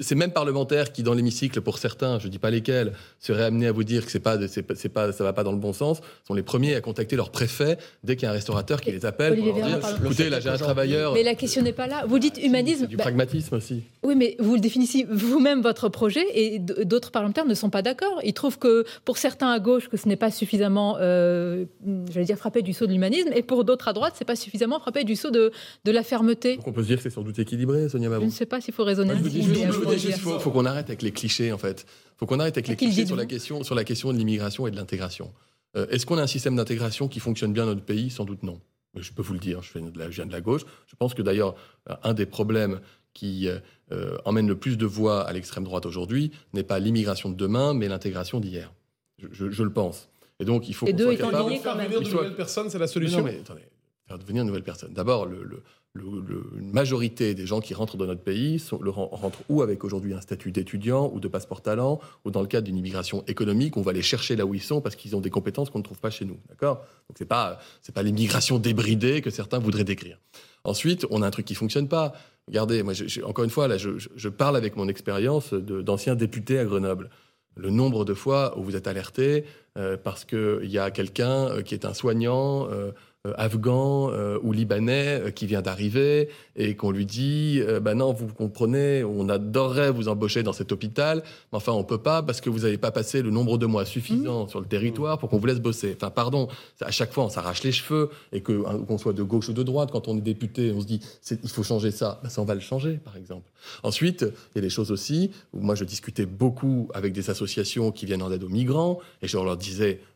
Ces mêmes parlementaires qui dans l'hémicycle pour certains, je dis pas lesquels, seraient amenés à vous dire que c'est pas c'est pas ça va pas dans le bon sens, sont les premiers à contacter leur préfet dès qu'il y a un restaurateur qui les appelle pour leur dire écoutez là j'ai un travailleur. Mais la question n'est pas là. Vous dites humanisme. Du pragmatisme aussi. Oui, mais vous le définissez vous-même votre projet et d'autres parlementaires ne sont pas d'accord. Ils trouvent que pour certains à gauche que ce n'est pas suffisamment, euh, j'allais dire frappé du saut de l'humanisme, et pour d'autres à droite, c'est pas suffisamment frappé du saut de, de la fermeté. Donc on peut se dire que c'est sans doute équilibré, Sonia Mabon. Je ne sais pas s'il faut raisonner. Moi, je vous dis, juste, faut, faut qu'on arrête avec les clichés en fait. Faut qu'on arrête avec les clichés sur la question, sur la question de l'immigration et de l'intégration. Euh, Est-ce qu'on a un système d'intégration qui fonctionne bien dans notre pays? Sans doute non. Je peux vous le dire, je, fais de la, je viens de la gauche. Je pense que d'ailleurs, un des problèmes qui euh, emmène le plus de voix à l'extrême droite aujourd'hui n'est pas l'immigration de demain, mais l'intégration d'hier. Je, je, je, le pense. Et donc, il faut qu'on soit capable... de Faire venir de nouvelles personnes, c'est la solution non, mais attendez, faire devenir de nouvelles personnes. D'abord, le, le, le, une majorité des gens qui rentrent dans notre pays sont, rentrent ou avec aujourd'hui un statut d'étudiant ou de passeport talent, ou dans le cadre d'une immigration économique, on va les chercher là où ils sont parce qu'ils ont des compétences qu'on ne trouve pas chez nous. D'accord? Donc, c'est pas, pas l'immigration débridée que certains voudraient décrire. Ensuite, on a un truc qui fonctionne pas. Regardez, moi, encore une fois, là, je, je parle avec mon expérience d'ancien député à Grenoble. Le nombre de fois où vous êtes alerté euh, parce qu'il y a quelqu'un euh, qui est un soignant euh, afghan euh, ou libanais euh, qui vient d'arriver et qu'on lui dit euh, ben non vous comprenez on adorerait vous embaucher dans cet hôpital mais enfin on peut pas parce que vous n'avez pas passé le nombre de mois suffisant mmh. sur le territoire pour qu'on vous laisse bosser enfin pardon à chaque fois on s'arrache les cheveux et que hein, qu'on soit de gauche ou de droite quand on est député on se dit il faut changer ça ben ça on va le changer par exemple ensuite il y a des choses aussi où moi je discutais beaucoup avec des associations qui viennent en aide aux migrants et je leur disais euh,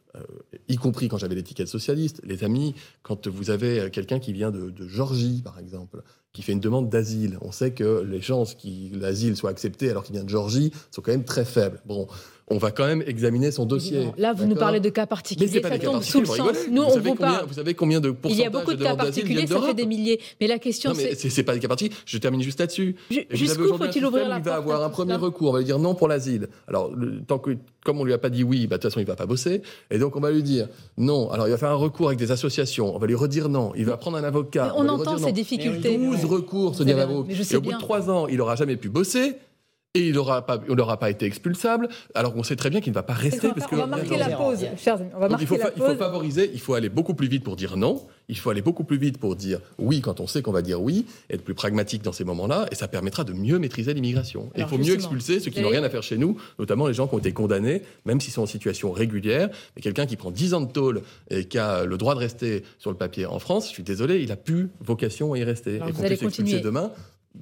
y compris quand j'avais l'étiquette socialiste, les amis, quand vous avez quelqu'un qui vient de, de, Georgie, par exemple, qui fait une demande d'asile, on sait que les chances que l'asile soit accepté alors qu'il vient de Georgie sont quand même très faibles. Bon, on va quand même examiner son dossier. Là, vous nous parlez de cas particuliers, ça tombe sous le sens. Nous, vous on vous parle. Vous savez combien de pourcentages Il y a beaucoup de, de cas particuliers, ça fait des milliers. Mais la question, c'est. c'est pas des cas particuliers. Je termine juste là-dessus. Jusqu'où faut-il ouvrir la Il porte va avoir un premier recours. On va lui dire non pour l'asile. Alors, le, tant que, comme on lui a pas dit oui, bah, de toute façon, il va pas bosser. Et donc, on va lui dire non. Alors, il va faire un recours avec des associations. On va lui redire non. Il va prendre un avocat. On, on entend ces difficultés. 12 recours, Sonia Mabrouk. Et au bout de 3 ans, il aura jamais pu bosser. Et il n'aura pas, il n'aura pas été expulsable, alors qu'on sait très bien qu'il ne va pas rester. Parce on va que, marquer la pause, chers amis. On va il, faut la favoriser, il faut aller beaucoup plus vite pour dire non, il faut aller beaucoup plus vite pour dire oui quand on sait qu'on va dire oui, être plus pragmatique dans ces moments-là, et ça permettra de mieux maîtriser l'immigration. Et il faut mieux expulser ceux qui n'ont rien à faire chez nous, notamment les gens qui ont été condamnés, même s'ils sont en situation régulière. Mais quelqu'un qui prend 10 ans de tôle et qui a le droit de rester sur le papier en France, je suis désolé, il a plus vocation à y rester. Alors, et qu'on puisse expulser continuer. demain,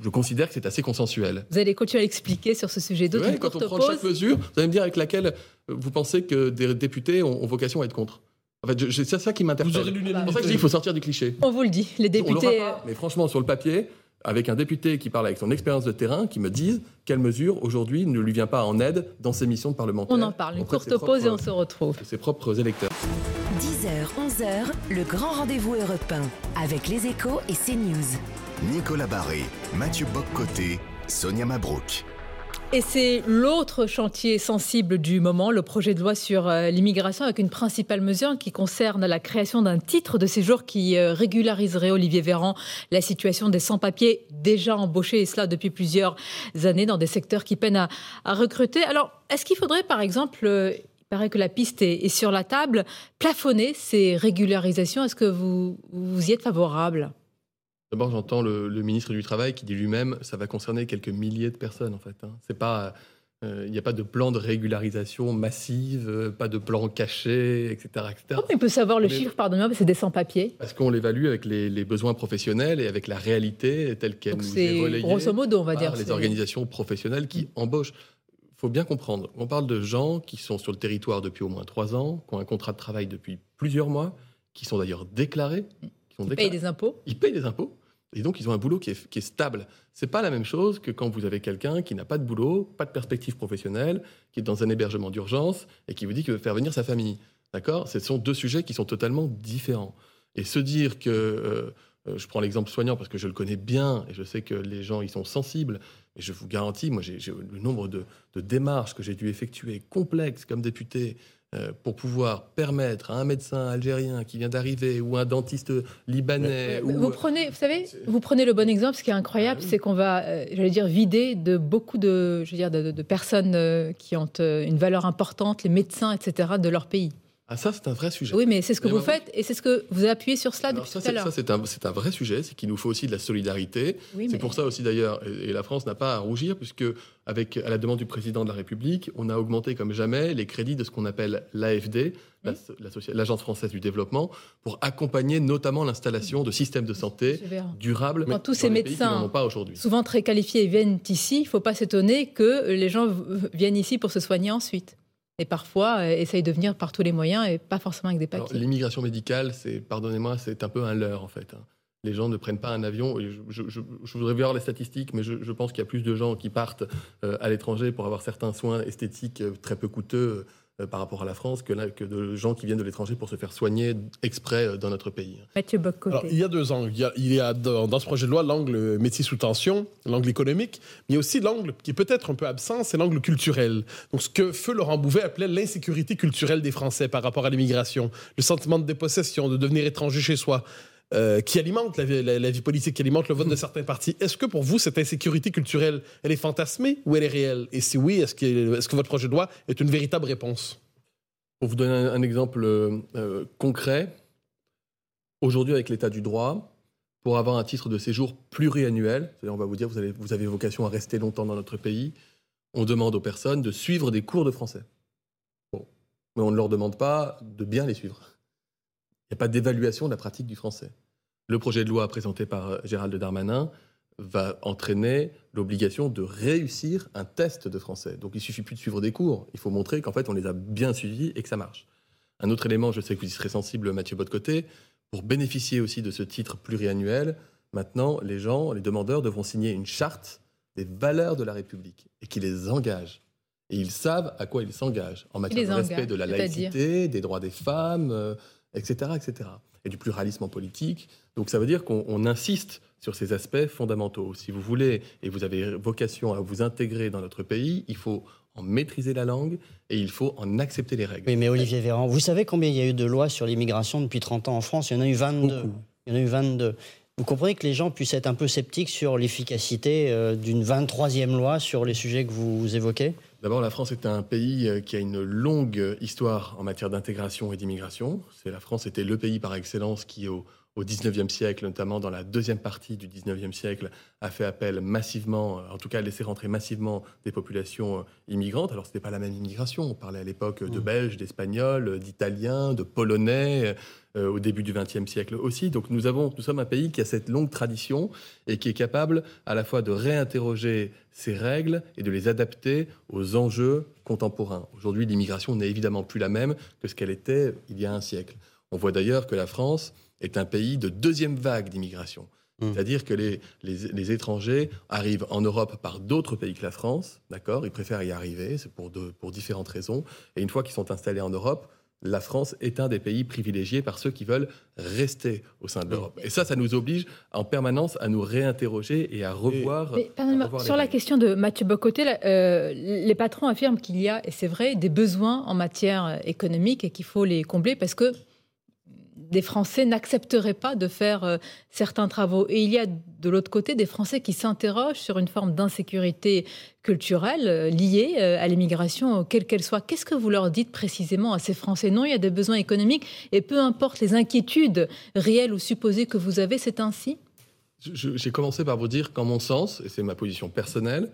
je considère que c'est assez consensuel. Vous allez continuer à expliquer sur ce sujet. D'autres, Ouais, quand on prend pause. chaque mesure, vous allez me dire avec laquelle euh, vous pensez que des députés ont, ont vocation à être contre. En fait, c'est ça qui Vous aurez m'interpelle. C'est pour ça que je dis qu'il faut sortir du cliché. On vous le dit, les On l'aura députés. pas, mais franchement, sur le papier, avec un député qui parle avec son expérience de terrain, qui me dise quelle mesure aujourd'hui ne lui vient pas en aide dans ses missions de parlementaire. On en parle. Une courte pause et on se retrouve. de ses propres électeurs. 10h, 11h, le grand rendez-vous européen avec les échos et CNews. Nicolas Barré, Mathieu Boccoté, Sonia Mabrouk. Et c'est l'autre chantier sensible du moment, le projet de loi sur euh, l'immigration, avec une principale mesure qui concerne la création d'un titre de séjour qui euh, régulariserait, Olivier Véran, la situation des sans-papiers déjà embauchés, et cela depuis plusieurs années, dans des secteurs qui peinent à, recruter. Alors, est-ce qu'il faudrait, par exemple, euh, il paraît que la piste est, est sur la table, plafonner ces régularisations Est-ce que vous, vous y êtes favorable? D'abord, j'entends le, le ministre du Travail qui dit lui-même ça va concerner quelques milliers de personnes, en fait. hein. C'est pas. euh, Il n'y a pas de plan de régularisation massive, euh, pas de plan caché, etc. etc. Comment il peut savoir le Mais- chiffre, pardonnez-moi, mais c'est des sans-papiers Parce qu'on l'évalue avec les, les besoins professionnels et avec la réalité telle qu'elle nous est relayée grosso modo, on va par dire. les organisations professionnelles qui embauchent. Il faut bien comprendre, on parle de gens qui sont sur le territoire depuis au moins trois ans, qui ont un contrat de travail depuis plusieurs mois, qui sont d'ailleurs déclarés, qui sont Ils payent des impôts. Ils payent des impôts. Et donc, ils ont un boulot qui est, qui est stable. C'est pas la même chose que quand vous avez quelqu'un qui n'a pas de boulot, pas de perspective professionnelle, qui est dans un hébergement d'urgence et qui vous dit qu'il veut faire venir sa famille. D'accord? Ce sont deux sujets qui sont totalement différents. Et se dire que, euh, euh, je prends l'exemple soignant parce que je le connais bien et je sais que les gens y sont sensibles, mais je vous garantis, moi, j'ai le nombre de, de démarches que j'ai dû effectuer, complexes comme député, pour pouvoir permettre à un médecin algérien qui vient d'arriver ou un dentiste libanais ou Vous prenez, vous savez, vous prenez le bon exemple. Ce qui est incroyable, Ah oui. c'est qu'on va, euh, j'allais dire, vider de beaucoup de, je veux dire, de, de- de personnes euh, qui ont euh, une valeur importante, les médecins, etc., de leur pays. Ah, ça, c'est un vrai sujet. Oui, mais c'est ce que Mais vous faites et c'est ce que vous appuyez sur cela Alors depuis ça, tout à c'est, l'heure. ça, c'est un, c'est un vrai sujet, c'est qu'il nous faut aussi de la solidarité. Oui, C'est mais- pour ça aussi d'ailleurs, et, et la France n'a pas à rougir, puisque avec, à la demande du président de la République, on a augmenté comme jamais les crédits de ce qu'on appelle l'AFD, l'Agence française du développement, pour accompagner notamment l'installation de systèmes de santé durables Quand tous ces médecins- n'en ont pas aujourd'hui. Souvent très qualifiés viennent ici. Il ne faut pas s'étonner que les gens viennent ici pour se soigner ensuite. Et parfois, euh, essayent de venir par tous les moyens et pas forcément avec des papiers. l'immigration médicale, c'est, pardonnez-moi, c'est un peu un leurre en fait. hein. Les gens ne prennent pas un avion. Je, je- je- je voudrais voir les statistiques, mais je, pense qu'il y a plus de gens qui partent euh, à l'étranger pour avoir certains soins esthétiques euh, très peu coûteux par rapport à la France que, là- que de gens qui viennent de l'étranger pour se faire soigner exprès euh, dans notre pays. Mathieu Boccoté. Alors, il y a deux angles. Il y a, il y a dans, dans ce projet de loi l'angle métier sous tension, l'angle économique, mais il y a aussi l'angle qui est peut-être un peu absent, c'est l'angle culturel. Donc, ce que feu Laurent Bouvet appelait l'insécurité culturelle des Français par rapport à l'immigration, le sentiment de dépossession, de devenir étranger chez soi. Euh, qui alimente la vie, la- la vie politique, qui alimente le vote de certains partis. Est-ce que pour vous, cette insécurité culturelle, elle est fantasmée ou elle est réelle? Et si oui, est-ce que, votre projet de loi est une véritable réponse? Pour vous donner un, un exemple euh, euh, concret, aujourd'hui avec l'état du droit, pour avoir un titre de séjour pluriannuel, c'est-à-dire on va vous dire vous, allez- vous avez vocation à rester longtemps dans notre pays, on demande aux personnes de suivre des cours de français. Bon. Mais on ne leur demande pas de bien les suivre. Il n'y a pas d'évaluation de la pratique du français. Le projet de loi présenté par euh, Gérald Darmanin va entraîner l'obligation de réussir un test de français. Donc il suffit plus de suivre des cours, il faut montrer qu'en fait on les a bien suivis et que ça marche. Un autre élément, je sais que vous y serez sensible, Mathieu Botte-Côté, pour bénéficier aussi de ce titre pluriannuel, maintenant les gens, les demandeurs devront signer une charte des valeurs de la République et qui les engage. Et ils savent à quoi ils s'engagent en matière de respect de la laïcité, des droits des femmes, euh, etc., etc. Et du pluralisme en politique. Donc ça veut dire qu'on on insiste sur ces aspects fondamentaux. Si vous voulez et vous avez vocation à vous intégrer dans notre pays, il faut en maîtriser la langue et il faut en accepter les règles. Oui, mais Olivier Véran, vous savez combien il y a eu de lois sur l'immigration depuis 30 ans en France? Il y en a eu 22. Beaucoup. Il y en a eu 22. Vous comprenez que les gens puissent être un peu sceptiques sur l'efficacité euh, d'une 23e loi sur les sujets que vous évoquez? D'abord, la France est un pays euh, qui a une longue histoire en matière d'intégration et d'immigration. C'est la France était le pays par excellence qui, au, au 19e siècle, notamment dans la deuxième partie du 19e siècle, a fait appel massivement, en tout cas a laissé rentrer massivement des populations euh, immigrantes. Alors ce n'était pas la même immigration, on parlait à l'époque de mmh. Belges, d'Espagnols, d'Italiens, de Polonais, euh, au début du XXe siècle aussi. Donc nous, avons, nous sommes un pays qui a cette longue tradition et qui est capable à la fois de réinterroger ses règles et de les adapter aux enjeux contemporains. Aujourd'hui, l'immigration n'est évidemment plus la même que ce qu'elle était il y a un siècle. On voit d'ailleurs que la France est un pays de deuxième vague d'immigration. Mmh. C'est-à-dire que les, les, étrangers arrivent en Europe par d'autres pays que la France, d'accord? Ils préfèrent y arriver, c'est pour, pour différentes raisons. Et une fois qu'ils sont installés en Europe, la France est un des pays privilégiés par ceux qui veulent rester au sein de l'Europe. Et ça, ça nous oblige en permanence à nous réinterroger et à revoir. Mais, sur la question de Mathieu Bocoté, euh, les patrons affirment qu'il y a, et c'est vrai, des besoins en matière économique et qu'il faut les combler parce que des Français n'accepteraient pas de faire euh, certains travaux. Et il y a de l'autre côté des Français qui s'interrogent sur une forme d'insécurité culturelle euh, liée euh, à l'immigration, quelle qu'elle soit. Qu'est-ce que vous leur dites précisément à ces Français? Non, il y a des besoins économiques et peu importe les inquiétudes réelles ou supposées que vous avez, c'est ainsi? J'ai commencé par vous dire qu'en mon sens, et c'est ma position personnelle,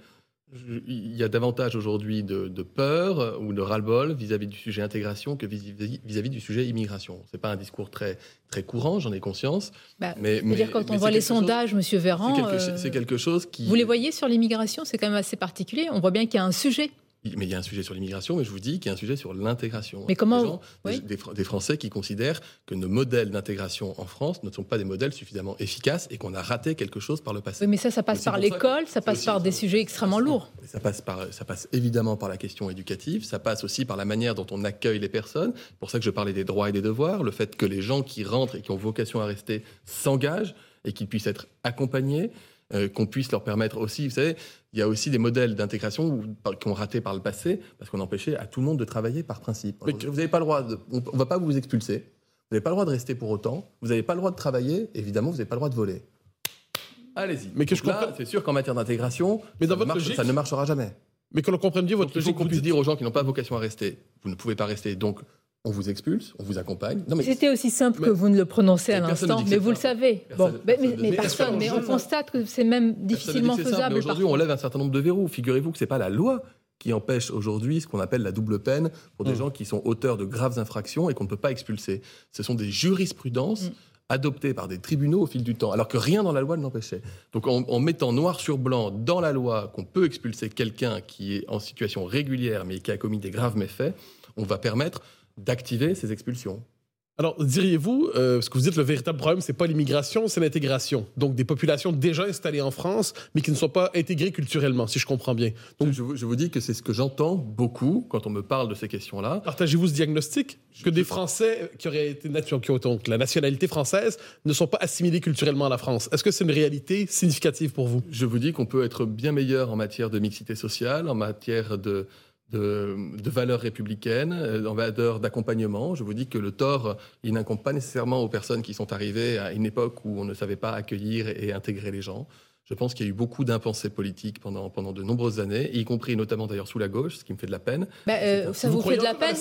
il y a davantage aujourd'hui de, peur ou de ras-le-bol vis-à-vis du sujet intégration que vis-à-vis du sujet immigration. Ce n'est pas un discours très, très courant, j'en ai conscience. Bah, mais, mais dire, quand on voit les sondages, Monsieur Véran, c'est quelque, chose qui... Vous les voyez sur l'immigration, c'est quand même assez particulier. On voit bien qu'il y a un sujet mais il y a un sujet sur l'immigration, mais je vous dis qu'il y a un sujet sur l'intégration. Mais comment des, des, Français qui considèrent que nos modèles d'intégration en France ne sont pas des modèles suffisamment efficaces et qu'on a raté quelque chose par le passé. Oui, mais ça, ça passe par l'école, ça, passe par des sujets extrêmement lourds. Ça passe, par, ça passe évidemment par la question éducative, ça passe aussi par la manière dont on accueille les personnes. C'est pour ça que je parlais des droits et des devoirs, le fait que les gens qui rentrent et qui ont vocation à rester s'engagent et qu'ils puissent être accompagnés. Euh, qu'on puisse leur permettre aussi, vous savez, il y a aussi des modèles d'intégration qui ont raté par le passé parce qu'on empêchait à tout le monde de travailler par principe. vous n'avez pas le droit, on ne va pas vous expulser, vous n'avez pas le droit de rester pour autant, vous n'avez pas le droit de travailler, évidemment, vous n'avez pas le droit de voler. Allez-y. Mais que je comprends. C'est sûr qu'en matière d'intégration, ça, ça, ne marchera jamais. Mais que l'on comprenne bien votre logique. qu'on puisse dire aux gens qui n'ont pas vocation à rester, vous ne pouvez pas rester, donc on vous expulse, on vous accompagne. C'était aussi simple que vous ne le prononcez à l'instant, mais vous le savez. bon, mais, personne, mais on constate que c'est même difficilement faisable. Aujourd'hui, on lève un certain nombre de verrous. Figurez-vous que ce n'est pas la loi qui empêche aujourd'hui ce qu'on appelle la double peine pour des mm. gens qui sont auteurs de graves infractions et qu'on ne peut pas expulser. Ce sont des jurisprudences mm. adoptées par des tribunaux au fil du temps, alors que rien dans la loi ne l'empêchait. Donc en, en, mettant noir sur blanc dans la loi qu'on peut expulser quelqu'un qui est en situation régulière mais qui a commis des graves méfaits, on va permettre d'activer ces expulsions. Alors, diriez-vous, euh, ce que vous dites, le véritable problème, c'est pas l'immigration, c'est l'intégration. Donc, des populations déjà installées en France, mais qui ne sont pas intégrées culturellement, si je comprends bien. Donc, je, vous, dis que c'est ce que j'entends beaucoup quand on me parle de ces questions-là. Partagez-vous ce diagnostic que des Français qui auraient été qui ont donc la nationalité française ne sont pas assimilés culturellement à la France. Est-ce que c'est une réalité significative pour vous? Je vous dis qu'on peut être bien meilleur en matière de mixité sociale, en matière de de, valeurs républicaines, euh, en valeurs d'accompagnement. Je vous dis que le tort, il n'incombe pas nécessairement aux personnes qui sont arrivées à une époque où on ne savait pas accueillir et intégrer les gens. Je pense qu'il y a eu beaucoup d'impensés politiques pendant, pendant de nombreuses années, y compris notamment d'ailleurs sous la gauche, ce qui me fait de la peine. Bah, euh, ça vous, fait de la peine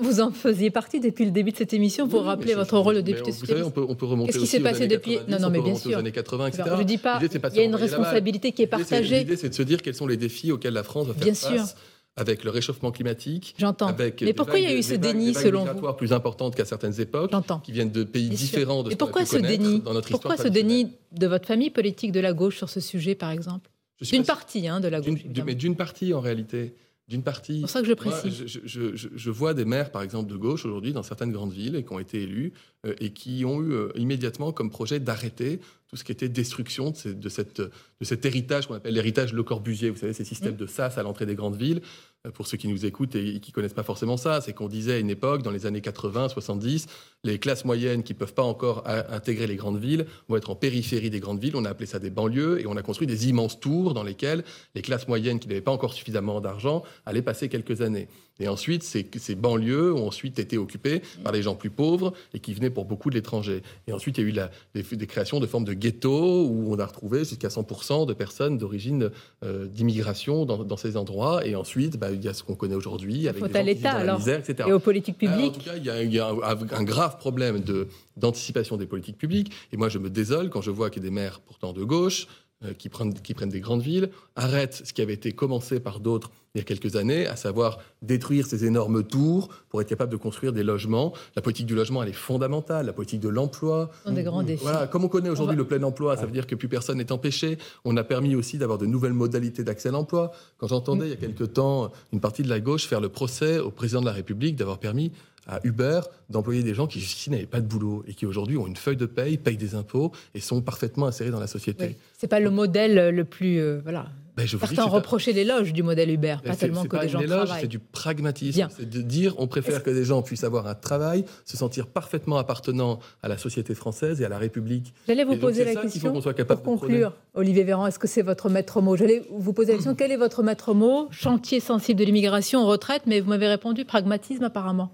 Vous en faisiez partie depuis le début de cette émission pour rappeler votre rôle de député Vous savez, on peut, on peut remonter Qu'est-ce qui s'est passé depuis Non, non, mais bien sûr. aux années 80, etc. je ne dis pas, il y a une responsabilité qui est partagée. L'idée, c'est de se dire quels sont les défis auxquels la France va faire bien face. Sûr avec le réchauffement climatique. J'entends. Mais pourquoi il y a eu ce déni, selon vous plus importantes qu'à certaines époques, qui viennent de pays différents de ce pourquoi ce déni dans notre Pourquoi ce déni de votre famille politique de la gauche sur ce sujet, par exemple D'une partie hein, de la gauche. Mais d'une partie, en réalité. D'une partie. C'est pour ça que je précise. je, vois des maires, par exemple, de gauche aujourd'hui dans certaines grandes villes et qui ont été élus euh, et qui ont eu euh, immédiatement comme projet d'arrêter tout ce qui était destruction de, de, cette, de cet héritage qu'on appelle l'héritage Le Corbusier. Vous savez, ces systèmes mmh. de sas à l'entrée des grandes villes euh, pour ceux qui nous écoutent et qui connaissent pas forcément ça, c'est qu'on disait à une époque, dans les années 80, 70, les classes moyennes qui peuvent pas encore intégrer les grandes villes vont être en périphérie des grandes villes. On a appelé ça des banlieues et on a construit des immenses tours dans lesquelles les classes moyennes qui n'avaient pas encore suffisamment d'argent allaient passer quelques années. Et ensuite, ces, ces banlieues ont ensuite été occupées par les gens plus pauvres et qui venaient pour beaucoup de l'étranger. Et ensuite, il y a eu la, des, des, créations de formes de ghettos où on a retrouvé jusqu'à 100% de personnes d'origine euh, d'immigration dans, dans, ces endroits. Et ensuite, bah, il y a ce qu'on connaît aujourd'hui avec des à l'État alors misère, etc. Et aux politiques publiques. Alors, en tout cas, il y a, il y a un, un, grave problème de d'anticipation des politiques publiques. Et moi, je me désole quand je vois que des maires pourtant de gauche qui prennent, qui prennent des grandes villes, arrêtent ce qui avait été commencé par d'autres il y a quelques années, à savoir détruire ces énormes tours pour être capable de construire des logements. La politique du logement, elle est fondamentale. La politique de l'emploi. des grands défis. Voilà, comme on connaît aujourd'hui va... le plein emploi, ça veut dire que plus personne n'est empêché. On a permis aussi d'avoir de nouvelles modalités d'accès à l'emploi. Quand j'entendais il y a quelques temps une partie de la gauche faire le procès au président de la République d'avoir permis à Uber d'employer des gens qui jusqu'ici n'avaient pas de boulot et qui aujourd'hui ont une feuille de paye, payent des impôts et sont parfaitement insérés dans la société. Oui. C'est pas le modèle le plus euh, voilà. Ben, je Certains reprochaient pas... l'éloge du modèle Uber, pas tellement que des gens éloge, travaillent. C'est du pragmatisme, c'est de dire on préfère que des gens puissent avoir un travail, se sentir parfaitement appartenant à la société française et à la République. J'allais vous poser la question pour conclure, Olivier Véran, est-ce que c'est votre maître mot? J'allais vous poser la question, quel est votre maître mot? Chantier sensible de l'immigration, retraite, mais vous m'avez répondu pragmatisme apparemment.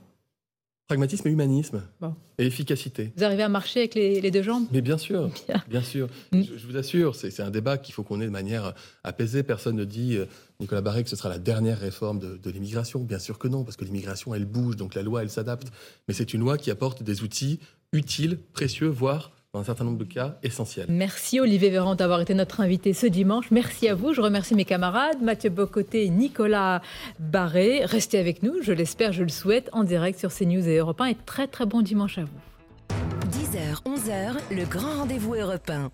Pragmatisme et humanisme. Bon. Et efficacité. Vous arrivez à marcher avec les, les deux jambes? Mais bien sûr, bien, bien sûr. Mm. Je, je, vous assure, c'est un débat qu'il faut qu'on ait de manière apaisée. Personne ne dit, euh, Nicolas Barré, que ce sera la dernière réforme de, de l'immigration. Bien sûr que non, parce que l'immigration, elle bouge, donc la loi, elle s'adapte. Mais c'est une loi qui apporte des outils utiles, précieux, voire dans un certain nombre de cas essentiels. Merci Olivier Véran d'avoir été notre invité ce dimanche. Merci à vous. Je remercie mes camarades Mathieu Bocoté et Nicolas Barré. Restez avec nous, je l'espère, je le souhaite, en direct sur CNews et Europe 1. Et très très bon dimanche à vous. 10h, 11h, le grand rendez-vous européen.